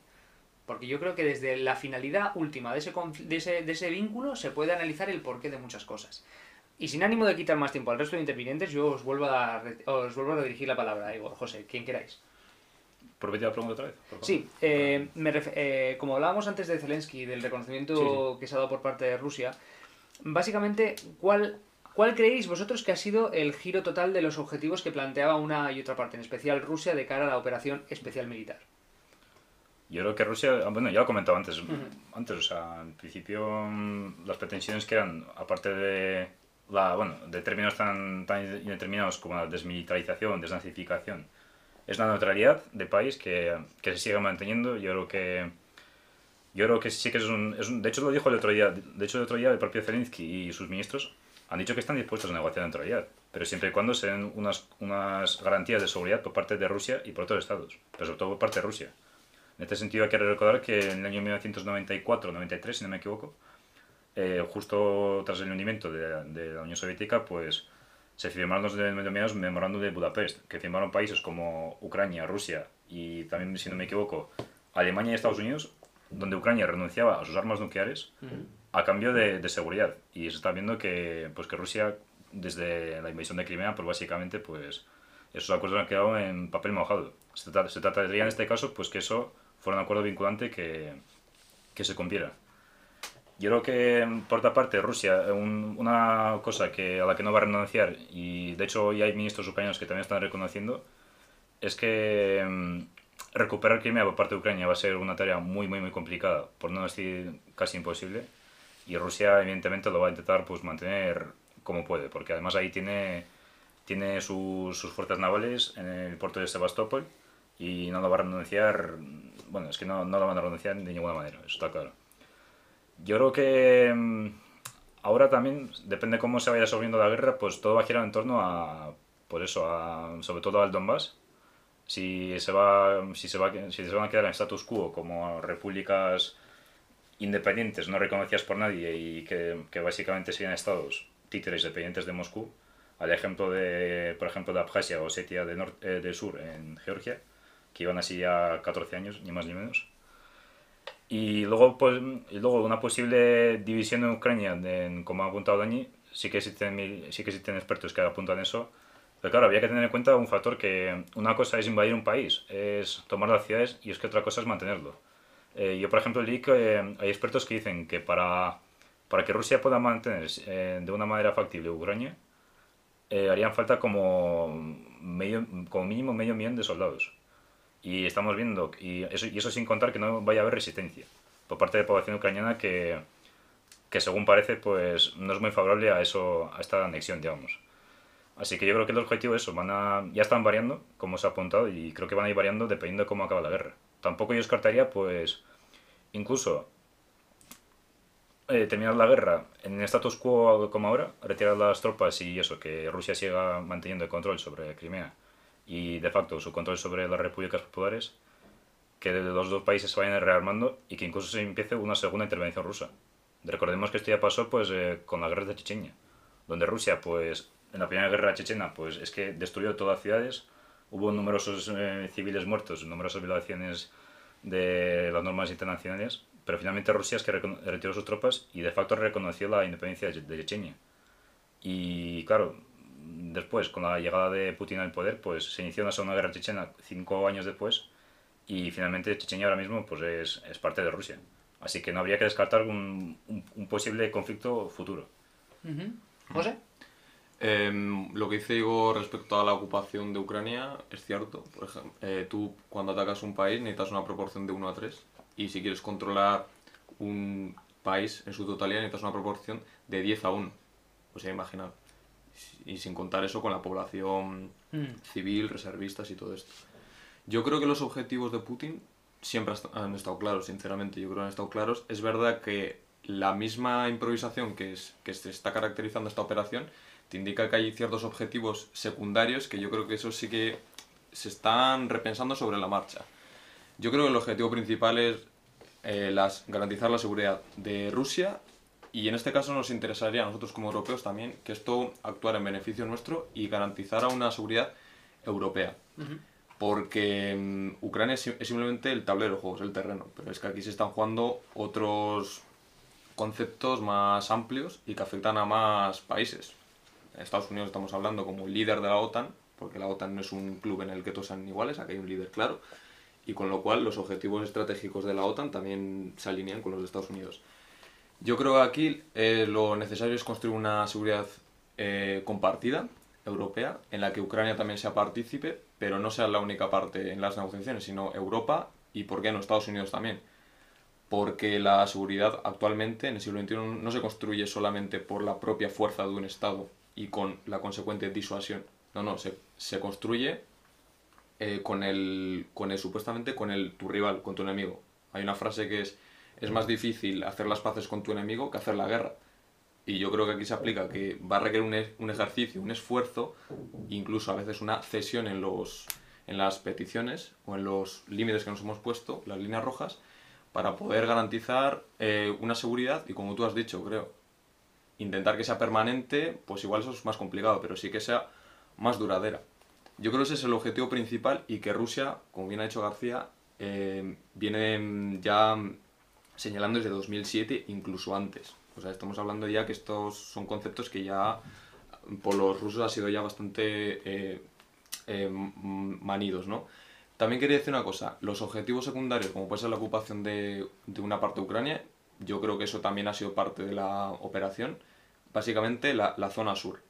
Porque yo creo que desde la finalidad última de ese, de ese, de ese vínculo se puede analizar el porqué de muchas cosas. Y sin ánimo de quitar más tiempo al resto de intervinientes, yo os vuelvo a, os vuelvo a dirigir la palabra, Igor, José, quien queráis. ¿Por qué te la pregunta otra vez? por favor? Sí, eh, me eh, como hablábamos antes de Zelensky, del reconocimiento que se ha dado por parte de Rusia, básicamente, ¿cuál, ¿cuál creéis vosotros que ha sido el giro total de los objetivos que planteaba una y otra parte, en especial Rusia, de cara a la operación especial militar? Yo creo que Rusia, ah, bueno, ya lo he comentado antes, antes, o sea, en principio mm, las pretensiones que eran, aparte de, la, bueno, de términos tan, tan indeterminados como la desmilitarización, desnazificación, es la neutralidad de país que, que se sigue manteniendo. Yo creo que, yo creo que sí que es un, es un- de hecho lo dijo el otro día, de hecho el otro día el propio Zelensky y sus ministros han dicho que están dispuestos a negociar neutralidad, pero siempre y cuando se den unas, unas garantías de seguridad por parte de Rusia y por otros estados, pero sobre todo por parte de Rusia. En este sentido hay que recordar que en el año 1994-93, si no me equivoco, eh, justo tras el hundimiento de, de la Unión Soviética, pues se firmaron los denominados memorándum de Budapest, que firmaron países como Ucrania, Rusia y también, si no me equivoco, Alemania y Estados Unidos, donde Ucrania renunciaba a sus armas nucleares a cambio de, de seguridad. Y se está viendo que, pues, que Rusia, desde la invasión de Crimea, pues básicamente, pues esos acuerdos han quedado en papel mojado. Se, trata- se trataría en este caso, pues que eso fuera un acuerdo vinculante que, que se cumpliera. Yo creo que, por otra parte, Rusia, un- una cosa que, a la que no va a renunciar, y de hecho ya hay ministros ucranianos que también están reconociendo, es que mm, recuperar Crimea por parte de Ucrania va a ser una tarea muy, muy, muy complicada, por no decir casi imposible, y Rusia evidentemente lo va a intentar pues mantener como puede, porque además ahí tiene, tiene sus, sus fuerzas navales en el puerto de Sebastopol, y no lo va a renunciar, bueno, es que no, no lo van a renunciar de ninguna manera, eso está claro. Yo creo que mm, ahora también, depende cómo se vaya resolviendo la guerra, pues todo va a girar en torno a, por eso, a, sobre todo al Donbass. Si se, va, si, se van a quedar en status quo como repúblicas independientes, no reconocidas por nadie y que, que básicamente serían estados títeres dependientes de Moscú, al ejemplo de, por ejemplo, de Abjasia o Osetia del, eh, del sur en Georgia, que iban así ya 14 años, ni más ni menos. Y luego, pues, y luego una posible división en Ucrania, en- como ha apuntado Dani, sí que, existen, sí que existen expertos que apuntan eso. Pero claro, había que tener en cuenta un factor que una cosa es invadir un país, es tomar las ciudades, y es que otra cosa es mantenerlo. Eh, yo, por ejemplo, leí que eh, hay expertos que dicen que para, para que Rusia pueda mantener eh, de una manera factible Ucrania, eh, harían falta como, medio, como mínimo medio millón de soldados. Y estamos viendo, y eso, y eso sin contar que no vaya a haber resistencia por parte de la población ucraniana que, que según parece pues no es muy favorable a eso a esta anexión, digamos. Así que yo creo que el objetivo es eso, van a, ya están variando, como se ha apuntado, y creo que van a ir variando dependiendo de cómo acaba la guerra. Tampoco yo descartaría, pues, incluso eh, terminar la guerra en status quo como ahora, retirar las tropas y eso, que Rusia siga manteniendo el control sobre Crimea y de facto su control sobre las repúblicas populares, que los dos países se vayan rearmando y que incluso se empiece una segunda intervención rusa. Recordemos que esto ya pasó pues eh, con la guerra de Chechenia, donde Rusia pues en la primera guerra chechena pues es que destruyó todas las ciudades, hubo numerosos eh, civiles muertos, numerosas violaciones de las normas internacionales, pero finalmente Rusia es que retiró sus tropas y de facto reconoció la independencia de de Chechenia. Y claro, después, con la llegada de Putin al poder, pues se inició una segunda guerra chechena cinco años después y finalmente Chechenia ahora mismo pues es, es parte de Rusia. Así que no habría que descartar un, un- un posible conflicto futuro. Ujú. José. Em, lo que dice Igor respecto a la ocupación de Ucrania es cierto. Por ejemplo, eh, tú cuando atacas un país necesitas una proporción de 1 a 3 y si quieres controlar un país en su totalidad necesitas una proporción de 10 a 1. O sea, imaginar. Y sin contar eso con la población Mm. civil, reservistas y todo esto. Yo creo que los objetivos de Putin siempre han estado claros, sinceramente, yo creo que han estado claros. Es verdad que la misma improvisación que, es, que se está caracterizando esta operación te indica que hay ciertos objetivos secundarios que yo creo que eso sí que se están repensando sobre la marcha. Yo creo que el objetivo principal es eh, las, garantizar la seguridad de Rusia y en este caso nos interesaría a nosotros como europeos también que esto actuara en beneficio nuestro y garantizara una seguridad europea. Porque mm, Ucrania es, sim- es simplemente el tablero de juegos, el terreno, pero es que aquí se están jugando otros conceptos más amplios y que afectan a más países. En Estados Unidos estamos hablando como líder de la OTAN, porque la OTAN no es un club en el que todos sean iguales, aquí hay un líder claro, y con lo cual los objetivos estratégicos de la OTAN también se alinean con los de Estados Unidos. Yo creo que aquí eh, lo necesario es construir una seguridad eh, compartida, europea, en la que Ucrania también sea partícipe, pero no sea la única parte en las negociaciones, sino Europa y, ¿por qué no, Estados Unidos también? Porque la seguridad actualmente en el siglo XXI no se construye solamente por la propia fuerza de un Estado y con la consecuente disuasión. No, no, se, se construye eh, con, el, con el, supuestamente, con el, tu rival, con tu enemigo. Hay una frase que es, es más difícil hacer las paces con tu enemigo que hacer la guerra. Y yo creo que aquí se aplica que va a requerir un, un ejercicio, un esfuerzo, incluso a veces una cesión en, los, en las peticiones o en los límites que nos hemos puesto, las líneas rojas, para poder garantizar eh, una seguridad y como tú has dicho, creo, intentar que sea permanente, pues igual eso es más complicado, pero sí que sea más duradera. Yo creo que ese es el objetivo principal y que Rusia, como bien ha dicho García, eh, viene ya señalando desde 2007, incluso antes. O sea, estamos hablando ya que estos son conceptos que ya por los rusos ha sido ya bastante eh, eh, manidos, ¿no? También quería decir una cosa, los objetivos secundarios, como puede ser la ocupación de, de una parte de Ucrania, yo creo que eso también ha sido parte de la operación. Básicamente la, la zona sur.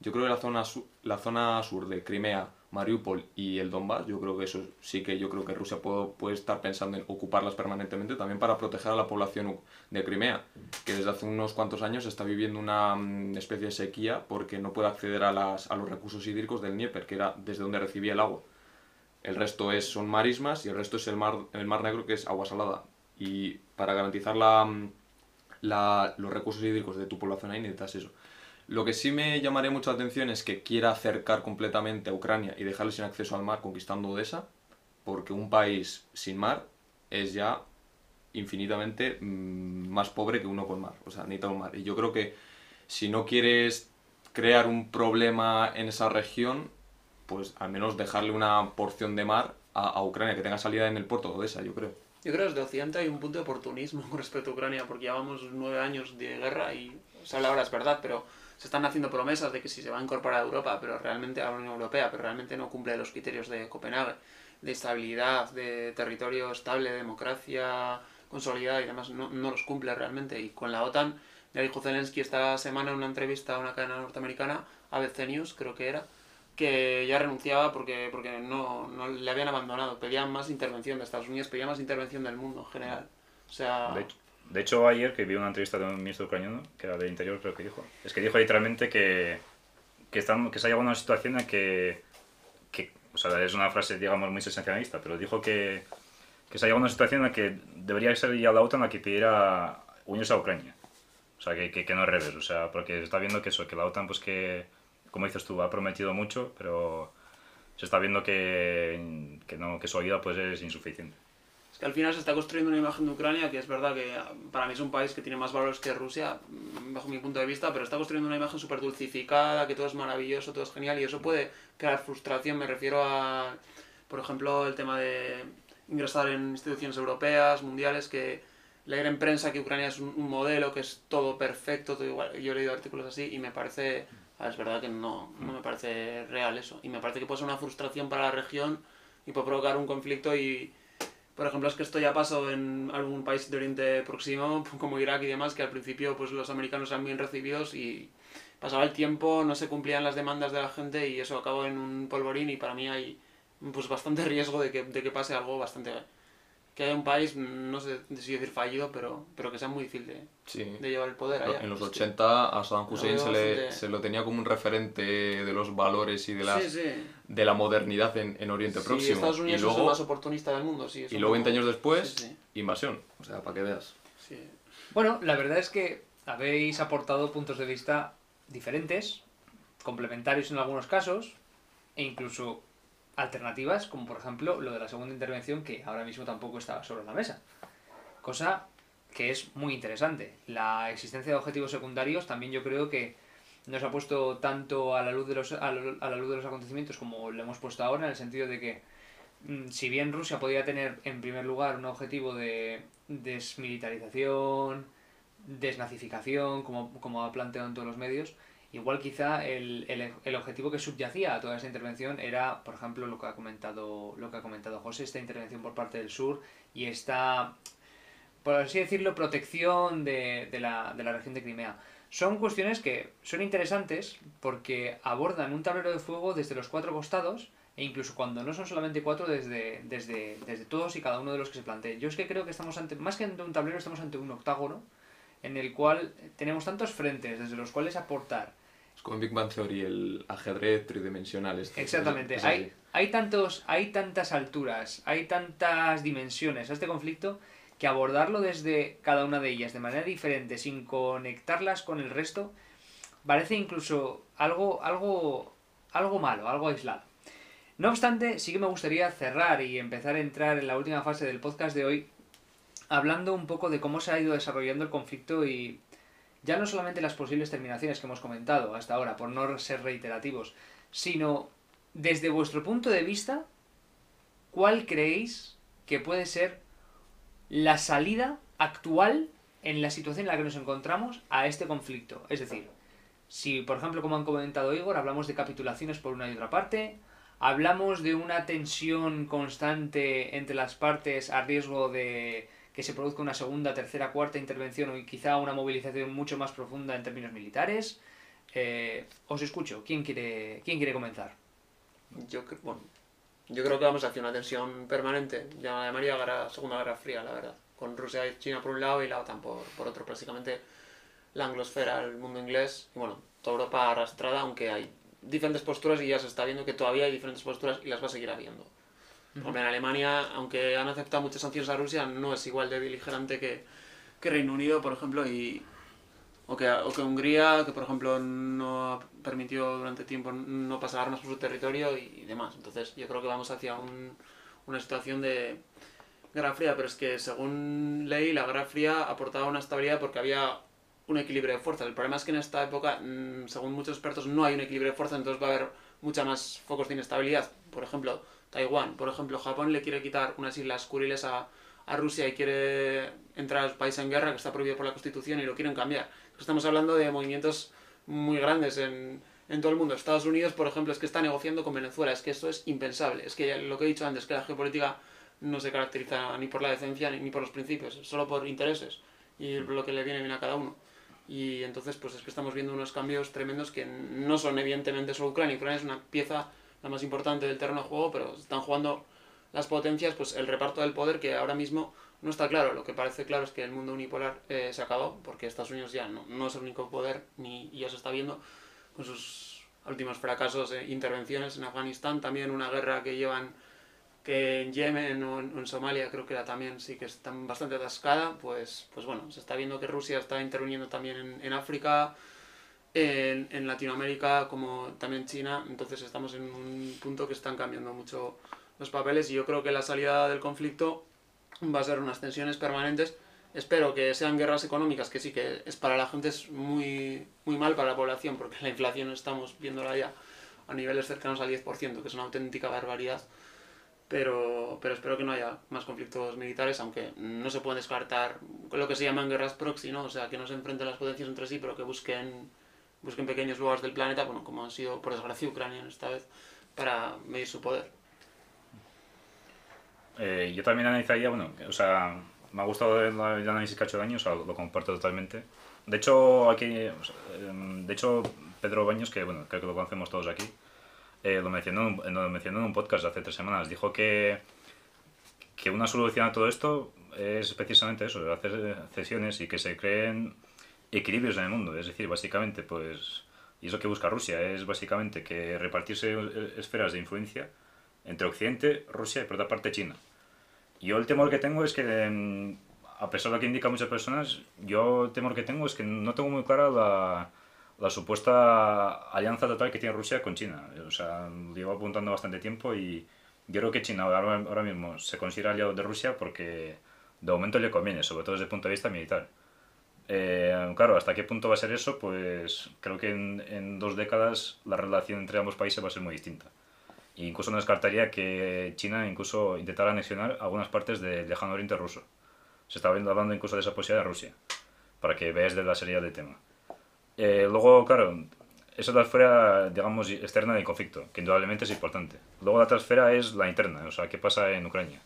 Yo creo que la zona, su- la zona sur de Crimea, Mariupol y el Donbass, yo creo que eso sí que yo creo que Rusia puede, puede estar pensando en ocuparlas permanentemente también para proteger a la población de Crimea, que desde hace unos cuantos años está viviendo una mm, especie de sequía porque no puede acceder a, las, a los recursos hídricos del Dnieper, que era desde donde recibía el agua. El resto es, son marismas y el resto es el mar, el mar Negro, que es agua salada. Y para garantizar la, mm, la- los recursos hídricos de tu población ahí necesitas eso. Lo que sí me llamaría mucho la atención es que quiera acercar completamente a Ucrania y dejarle sin acceso al mar conquistando Odessa, porque un país sin mar es ya infinitamente mm, más pobre que uno con mar, o sea, necesita un mar. Y yo creo que si no quieres crear un problema en esa región, pues al menos dejarle una porción de mar a, a Ucrania, que tenga salida en el puerto de Odessa, yo creo. Yo creo que desde Occidente hay un punto de oportunismo con respecto a Ucrania, porque llevamos nueve años de guerra y se habla ahora, es verdad, pero se están haciendo promesas de que si se va a incorporar a Europa, pero realmente a la Unión Europea, pero realmente no cumple los criterios de Copenhague, de estabilidad, de territorio estable, democracia consolidada y demás, no, los cumple realmente. Y con la OTAN, ya dijo Zelensky esta semana en una entrevista a una cadena norteamericana, ABC News creo que era, que ya renunciaba porque, porque no, no le habían abandonado. Pedían más intervención de Estados Unidos, pedían más intervención del mundo en general. O sea, De de hecho, ayer que vi una entrevista de un ministro ucraniano, que era de Interior, creo que dijo, es que dijo literalmente que, que, están, que se ha llegado a una situación en que, que, o sea, es una frase, digamos, muy sensacionalista, pero dijo que, que se ha llegado a una situación en la que debería ser ya la OTAN la que pidiera unirse a Ucrania. O sea, que, que, que no es revés, o sea, porque se está viendo que eso, que la OTAN, pues que, como dices tú, ha prometido mucho, pero se está viendo que, que, no, que su ayuda pues es insuficiente. Que al final se está construyendo una imagen de Ucrania que es verdad que para mí es un país que tiene más valores que Rusia, mm, bajo mi punto de vista, pero está construyendo una imagen súper dulcificada, que todo es maravilloso, todo es genial y eso puede crear frustración. Me refiero a, por ejemplo, el tema de ingresar en instituciones europeas, mundiales, que leer en prensa que Ucrania es un, modelo, que es todo perfecto, todo igual. Yo he leído artículos así y me parece, es verdad que no, no me parece real eso. Y me parece que puede ser una frustración para la región y puede provocar un conflicto y por ejemplo, es que esto ya pasó en algún país de Oriente Próximo, como Irak y demás, que al principio pues los americanos eran bien recibidos y pasaba el tiempo, no se cumplían las demandas de la gente y eso acabó en un polvorín y para mí hay pues bastante riesgo de que, de que pase algo bastante... Que haya un país, no sé si decir fallido, pero, pero que sea muy difícil de, Sí. de llevar el poder allá. En los Hostia. 80 a Saddam Hussein se, le, bastante- se lo tenía como un referente de los valores y de, las, Sí, sí. de la modernidad en, en Oriente Sí, Próximo. Estados Unidos y es luego, el más oportunista del mundo, sí. y luego no- 20 años después, Sí, sí, invasión. O sea, para que veas. sí. Bueno, la verdad es que habéis aportado puntos de vista diferentes, complementarios en algunos casos, e incluso alternativas, como por ejemplo lo de la segunda intervención, que ahora mismo tampoco está sobre la mesa. Cosa que es muy interesante. La existencia de objetivos secundarios también yo creo que nos ha puesto tanto a la luz de los, a la luz de los acontecimientos como lo hemos puesto ahora, en el sentido de que mm, si bien Rusia podía tener en primer lugar un objetivo de desmilitarización, desnazificación, como, como ha planteado en todos los medios, igual quizá el, el, el objetivo que subyacía a toda esa intervención era, por ejemplo, lo que ha comentado, lo que ha comentado José, esta intervención por parte del sur y esta, por así decirlo, protección de, de, la, de la región de Crimea. Son cuestiones que son interesantes porque abordan un tablero de fuego desde los cuatro costados e incluso cuando no son solamente cuatro, desde, desde, desde todos y cada uno de los que se planteen. Yo es que creo que estamos ante, más que ante un tablero, estamos ante un octágono en el cual tenemos tantos frentes desde los cuales aportar. Es como en Big Bang Theory, el ajedrez tridimensional. Este, Exactamente. Es hay, hay, tantos, hay tantas alturas, hay tantas dimensiones a este conflicto que abordarlo desde cada una de ellas de manera diferente, sin conectarlas con el resto, parece incluso algo, algo, algo malo, algo aislado. No obstante, sí que me gustaría cerrar y empezar a entrar en la última fase del podcast de hoy hablando un poco de cómo se ha ido desarrollando el conflicto y ya no solamente las posibles terminaciones que hemos comentado hasta ahora, por no ser reiterativos, sino desde vuestro punto de vista, ¿cuál creéis que puede ser la salida actual en la situación en la que nos encontramos a este conflicto? Es decir, si por ejemplo, como han comentado Igor, hablamos de capitulaciones por una y otra parte, hablamos de una tensión constante entre las partes a riesgo de que se produzca una segunda, tercera, cuarta intervención o quizá una movilización mucho más profunda en términos militares. Eh, os escucho, ¿quién quiere, quién quiere comenzar? Yo, bueno, yo creo que vamos hacia una tensión permanente. Ya llamaría guerra, Segunda Guerra Fría, la verdad. Con Rusia y China por un lado y la OTAN por, por otro. Prácticamente la anglosfera, el mundo inglés y bueno, toda Europa arrastrada, aunque hay diferentes posturas y ya se está viendo que todavía hay diferentes posturas y las va a seguir habiendo. Por ejemplo, en Alemania, aunque han aceptado muchas sanciones a Rusia, no es igual de beligerante que, que Reino Unido, por ejemplo, y, o, que, o que Hungría, que por ejemplo no ha permitido durante tiempo no pasar armas por su territorio y, demás. Entonces yo creo que vamos hacia un- una situación de Guerra Fría, pero es que según leí, la Guerra Fría aportaba una estabilidad porque había un equilibrio de fuerzas. El problema es que en esta época, mm, según muchos expertos, no hay un equilibrio de fuerzas, entonces va a haber mucha más focos de inestabilidad. Por ejemplo, Taiwán. Por ejemplo, Japón le quiere quitar unas islas Kuriles a, a Rusia y quiere entrar al país en guerra, que está prohibido por la Constitución, y lo quieren cambiar. Estamos hablando de movimientos muy grandes en, en todo el mundo. Estados Unidos, por ejemplo, es que está negociando con Venezuela. Es que esto es impensable. Es que lo que he dicho antes, que la geopolítica no se caracteriza ni por la decencia ni, ni por los principios, solo por intereses y lo que le viene bien a cada uno. Y entonces, pues es que estamos viendo unos cambios tremendos que no son evidentemente solo Ucrania. Ucrania es una pieza la más importante del terreno de juego, pero están jugando las potencias, pues el reparto del poder que ahora mismo no está claro. Lo que parece claro es que el mundo unipolar eh, se acabó, porque Estados Unidos ya no, no es el único poder, ni ya se está viendo con sus últimos fracasos e intervenciones en Afganistán, también una guerra que llevan que en Yemen o en, en Somalia creo que era también sí que está bastante atascada, pues, pues bueno, se está viendo que Rusia está interviniendo también en, en África, en, en Latinoamérica, como también China, entonces estamos en un punto que están cambiando mucho los papeles y yo creo que la salida del conflicto va a ser unas tensiones permanentes. Espero que sean guerras económicas, que sí que es para la gente es muy, muy mal para la población, porque la inflación estamos viéndola ya a niveles cercanos al 10%, que es una auténtica barbaridad pero, pero espero que no haya más conflictos militares, aunque no se puede descartar lo que se llaman guerras proxy, ¿no? O sea, que no se enfrenten las potencias entre sí, pero que busquen, busquen pequeños lugares del planeta, bueno, como han sido, por desgracia, Ucrania esta vez, para medir su poder. Eh, yo también analizaría, bueno, o sea, me ha gustado el, el análisis que ha hecho Daño, o sea, lo comparto totalmente. De hecho, aquí, o sea, em, de hecho, Pedro Baños, que bueno, creo que lo conocemos todos aquí, eh, lo, mencionó, en un- lo mencionó en un podcast hace tres semanas. Dijo que, que una solución a todo esto es precisamente eso, hacer cesiones y que se creen equilibrios en el mundo. Es decir, básicamente, pues, y eso que busca Rusia, es básicamente que repartirse esferas de influencia entre Occidente, Rusia y por otra parte China. Yo el temor que tengo es que, em, a pesar de lo que indican muchas personas, yo el temor que tengo es que no tengo muy clara la, la supuesta alianza total que tiene Rusia con China. O sea, lo llevo apuntando bastante tiempo y yo creo que China ahora, ahora mismo se considera aliado de Rusia porque de momento le conviene, sobre todo desde el punto de vista militar. Eh, claro, hasta qué punto va a ser eso, pues creo que en, en dos décadas la relación entre ambos países va a ser muy distinta. E incluso no descartaría que China incluso intentara anexionar algunas partes del lejano oriente ruso. Se está hablando incluso de esa posibilidad de Rusia, para que veáis de la seriedad del tema. Eh, luego, claro, esa es la esfera, digamos, externa del conflicto, que indudablemente es importante. Luego la otra esfera es la interna, o sea, qué pasa en Ucrania.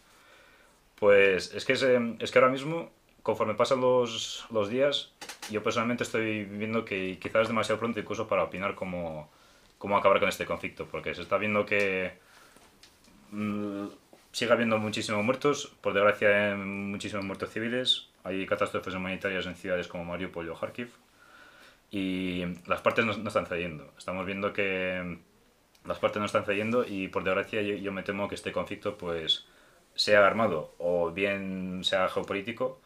Pues es que, es, es que ahora mismo, conforme pasan los, los días, yo personalmente estoy viendo que quizás es demasiado pronto incluso para opinar cómo, cómo acabar con este conflicto, porque se está viendo que mm, sigue habiendo muchísimos muertos, por desgracia muchísimos muertos civiles, hay catástrofes humanitarias en ciudades como Mariupol o Kharkiv, y las partes no, no están cediendo. Estamos viendo que las partes no están cediendo y por desgracia yo, yo me temo que este conflicto pues sea armado o bien sea geopolítico,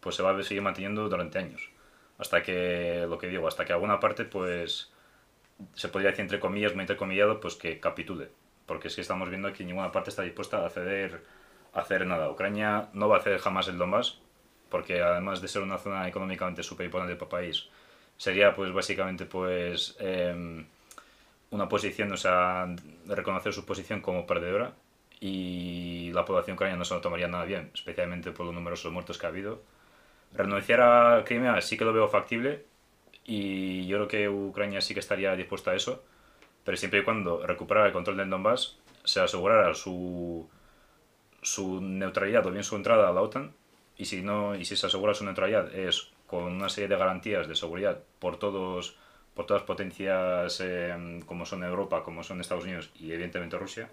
pues se va a seguir manteniendo durante años. Hasta que, lo que digo, hasta que alguna parte pues se podría decir entre comillas, muy entrecomillado, pues que capitule. Porque es que estamos viendo que ninguna parte está dispuesta a ceder a hacer nada. Ucrania no va a ceder jamás el Donbass, porque además de ser una zona económicamente súper importante para el país, sería pues básicamente pues em, una posición, o sea, reconocer su posición como perdedora y la población ucraniana no se lo tomaría nada bien, especialmente por los numerosos muertos que ha habido. Renunciar a Crimea sí que lo veo factible y yo creo que Ucrania sí que estaría dispuesta a eso, pero siempre y cuando recuperara el control del Donbass, se asegurara su, neutralidad o bien su entrada a la OTAN y si, no, y si se asegura su neutralidad es con una serie de garantías de seguridad por todos por todas potencias eh, como son Europa, como son Estados Unidos y evidentemente Rusia.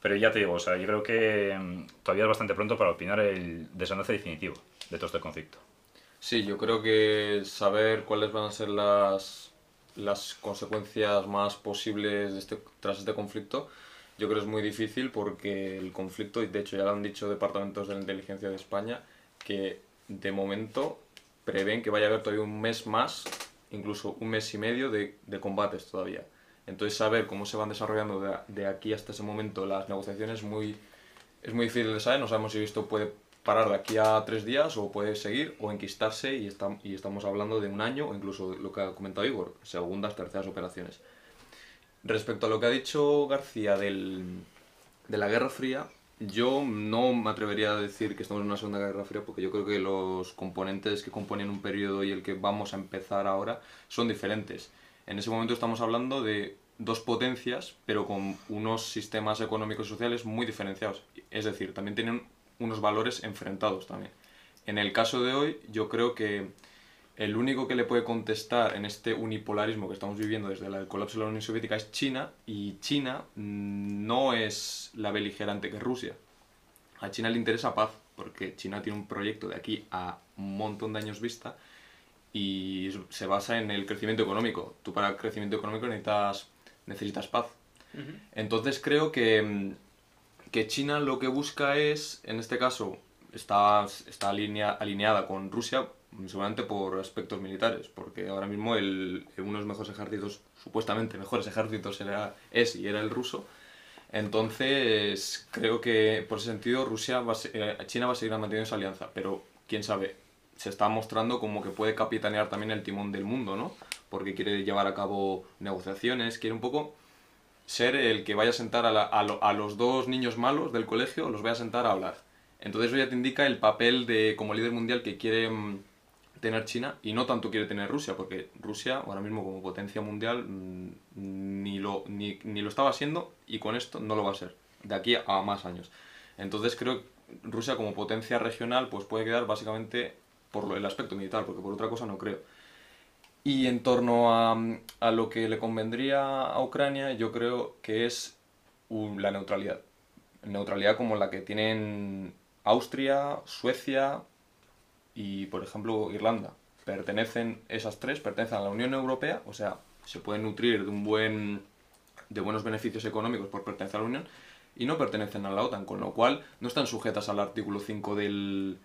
Pero ya te digo, o sea, yo creo que mm, todavía es bastante pronto para opinar el desenlace definitivo de todo este conflicto. Sí, yo creo que saber cuáles van a ser las, las consecuencias más posibles de este, tras este conflicto, yo creo que es muy difícil porque el conflicto, y de hecho ya lo han dicho departamentos de la inteligencia de España, que de momento prevén que vaya a haber todavía un mes más, incluso un mes y medio de, de combates todavía. Entonces saber cómo se van desarrollando de, de aquí hasta ese momento las negociaciones muy, es muy difícil de saber. No sabemos si esto puede parar de aquí a tres días o puede seguir o enquistarse y, y estamos hablando de un año o incluso lo que ha comentado Igor, segundas, terceras operaciones. Respecto a lo que ha dicho García del, de la Guerra Fría, yo no me atrevería a decir que estamos en una segunda guerra fría porque yo creo que los componentes que componen un periodo y el que vamos a empezar ahora son diferentes. En ese momento estamos hablando de dos potencias, pero con unos sistemas económicos y sociales muy diferenciados. Es decir, también tienen unos valores enfrentados también. En el caso de hoy, yo creo que el único que le puede contestar en este unipolarismo que estamos viviendo desde el colapso de la Unión Soviética es China, y China mm, no es la beligerante que es Rusia. A China le interesa paz, porque China tiene un proyecto de aquí a un montón de años vista y se basa en el crecimiento económico. Tú para el crecimiento económico necesitas, necesitas paz. Entonces creo que, mm, que China lo que busca es, en este caso, está, está alinea, alineada con Rusia seguramente por aspectos militares, porque ahora mismo el, uno de los mejores ejércitos, supuestamente mejores ejércitos era, es y era el ruso. Entonces, creo que por ese sentido Rusia eh, China va a seguir manteniendo esa alianza, pero quién sabe, se está mostrando como que puede capitanear también el timón del mundo, ¿no? Porque quiere llevar a cabo negociaciones, quiere un poco ser el que vaya a sentar a, a, los dos niños malos del colegio, los vaya a sentar a hablar. Entonces eso ya te indica el papel de como líder mundial que quiere mm, tener China y no tanto quiere tener Rusia, porque Rusia ahora mismo como potencia mundial mm, ni lo, ni, lo estaba siendo y con esto no lo va a ser, de aquí a más años. Entonces creo que Rusia como potencia regional pues puede quedar básicamente por el aspecto militar, porque por otra cosa no creo. Y en torno a, a lo que le convendría a Ucrania, yo creo que es la neutralidad. Neutralidad como la que tienen Austria, Suecia, y, por ejemplo, Irlanda. Pertenecen, esas tres pertenecen a la Unión Europea, o sea, se pueden nutrir de, un buen, de buenos beneficios económicos por pertenecer a la Unión y no pertenecen a la OTAN, con lo cual no están sujetas al artículo 5 del,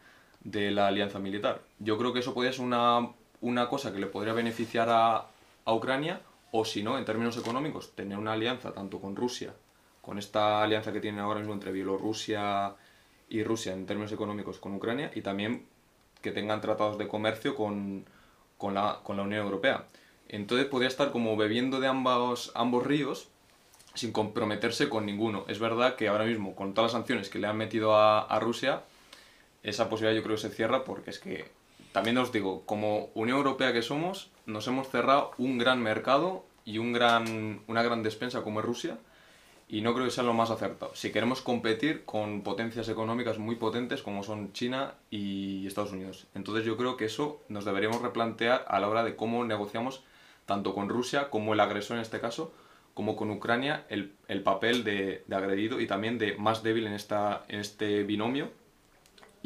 de la alianza militar. Yo creo que eso podría ser una, una cosa que le podría beneficiar a, a Ucrania, o si no, en términos económicos, tener una alianza tanto con Rusia, con esta alianza que tienen ahora mismo entre Bielorrusia y Rusia en términos económicos con Ucrania, y también que tengan tratados de comercio con, con, la, con la Unión Europea. Entonces podría estar como bebiendo de ambos, ambos ríos sin comprometerse con ninguno. Es verdad que ahora mismo, con todas las sanciones que le han metido a, a Rusia, esa posibilidad yo creo que se cierra porque es que, también os digo, como Unión Europea que somos, nos hemos cerrado un gran mercado y un gran, una gran despensa como es Rusia y no creo que sea lo más acertado. Si queremos competir con potencias económicas muy potentes como son China y Estados Unidos. Entonces yo creo que eso nos deberíamos replantear a la hora de cómo negociamos tanto con Rusia como el agresor en este caso, como con Ucrania, el, el papel de, de, agredido y también de más débil en, esta, en este binomio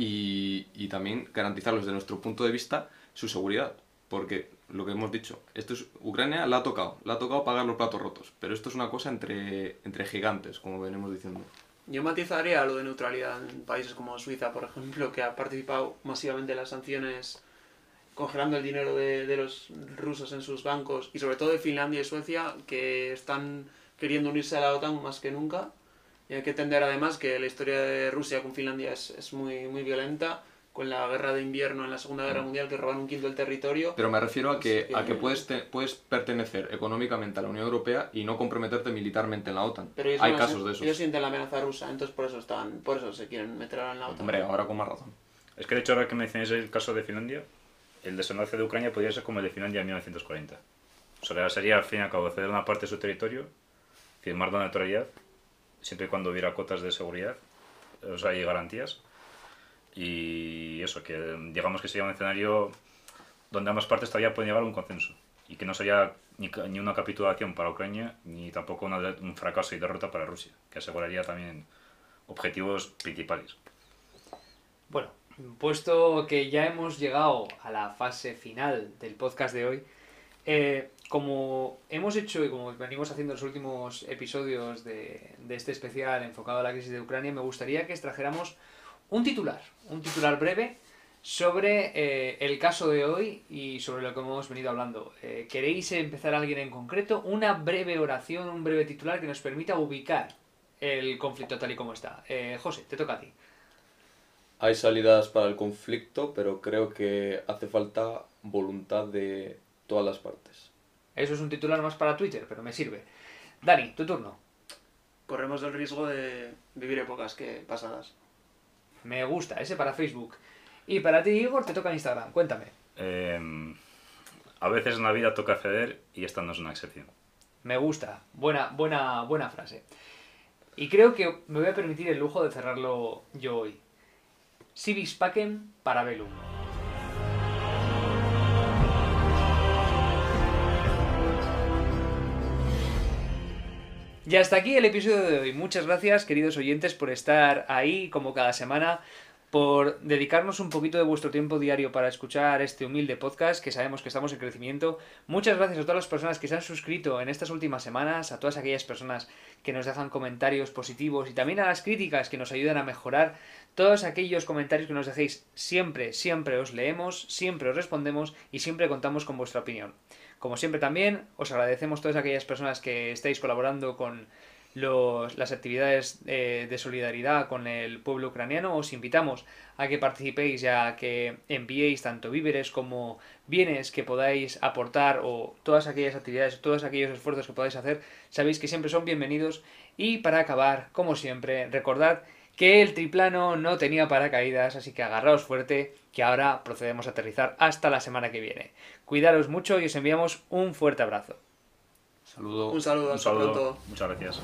y, también garantizar desde nuestro punto de vista su seguridad. Porque lo que hemos dicho, esto es, Ucrania la ha tocado, la ha tocado pagar los platos rotos, pero esto es una cosa entre, entre gigantes, como venimos diciendo. Yo matizaría lo de neutralidad en países como Suiza, por ejemplo, que ha participado masivamente en las sanciones congelando el dinero de, de los rusos en sus bancos y sobre todo de Finlandia y Suecia que están queriendo unirse a la OTAN más que nunca. Y hay que entender además que la historia de Rusia con Finlandia es, es muy, muy violenta con la guerra de invierno en la Segunda Guerra. Mundial que roban un quinto del territorio. Pero me refiero a que, a que puedes, puedes pertenecer económicamente a la Unión Europea y no comprometerte militarmente en la OTAN. Pero Hay casos de eso. Ellos sienten la amenaza rusa, entonces por eso están, por eso se quieren meter ahora en la OTAN. Hombre, ahora con más razón. Es que de hecho ahora que mencionáis el caso de Finlandia, el desenlace de Ucrania podría ser como el de Finlandia en 1940. O sea, sería al fin y al cabo ceder una parte de su territorio, firmar la neutralidad, siempre y cuando hubiera cotas de seguridad, o sea, y garantías, y eso, que digamos que sería un escenario donde ambas partes todavía pueden llegar a un consenso y que no sería ni, ni una capitulación para Ucrania ni tampoco una un fracaso y derrota para Rusia, que aseguraría también objetivos principales. Bueno, puesto que ya hemos llegado a la fase final del podcast de hoy, eh, como hemos hecho y como venimos haciendo en los últimos episodios de, de este especial enfocado a la crisis de Ucrania, me gustaría que extrajéramos un titular, un titular breve sobre eh, el caso de hoy y sobre lo que hemos venido hablando. Eh, ¿Queréis empezar alguien en concreto? Una breve oración, un breve titular que nos permita ubicar el conflicto tal y como está. Eh, José, te toca a ti. Hay salidas para el conflicto, pero creo que hace falta voluntad de todas las partes. Eso es un titular más para Twitter, pero me sirve. Dani, tu turno. Corremos el riesgo de vivir épocas que pasadas. Me gusta, ese para Facebook. Y para ti, Igor, te toca en Instagram. Cuéntame. Eh, a veces en la vida toca ceder y esta no es una excepción. Me gusta. Buena, buena, buena frase. Y creo que me voy a permitir el lujo de cerrarlo yo hoy. Civis pacem para velum. Y hasta aquí el episodio de hoy. Muchas gracias, queridos oyentes, por estar ahí como cada semana, por dedicarnos un poquito de vuestro tiempo diario para escuchar este humilde podcast, que sabemos que estamos en crecimiento. Muchas gracias a todas las personas que se han suscrito en estas últimas semanas, a todas aquellas personas que nos dejan comentarios positivos y también a las críticas que nos ayudan a mejorar. Todos aquellos comentarios que nos dejéis siempre, siempre os leemos, siempre os respondemos y siempre contamos con vuestra opinión. Como siempre también, os agradecemos todas aquellas personas que estáis colaborando con las actividades eh, de solidaridad con el pueblo ucraniano. Os invitamos a que participéis y a que enviéis tanto víveres como bienes que podáis aportar o todas aquellas actividades, todos aquellos esfuerzos que podáis hacer. Sabéis que siempre son bienvenidos. Y para acabar, como siempre, recordad que el triplano no tenía paracaídas, así que agarraos fuerte, que ahora procedemos a aterrizar hasta la semana que viene. Cuidaros mucho y os enviamos un fuerte abrazo. Saludo. Un saludo, un saludo. Hasta pronto. Muchas gracias.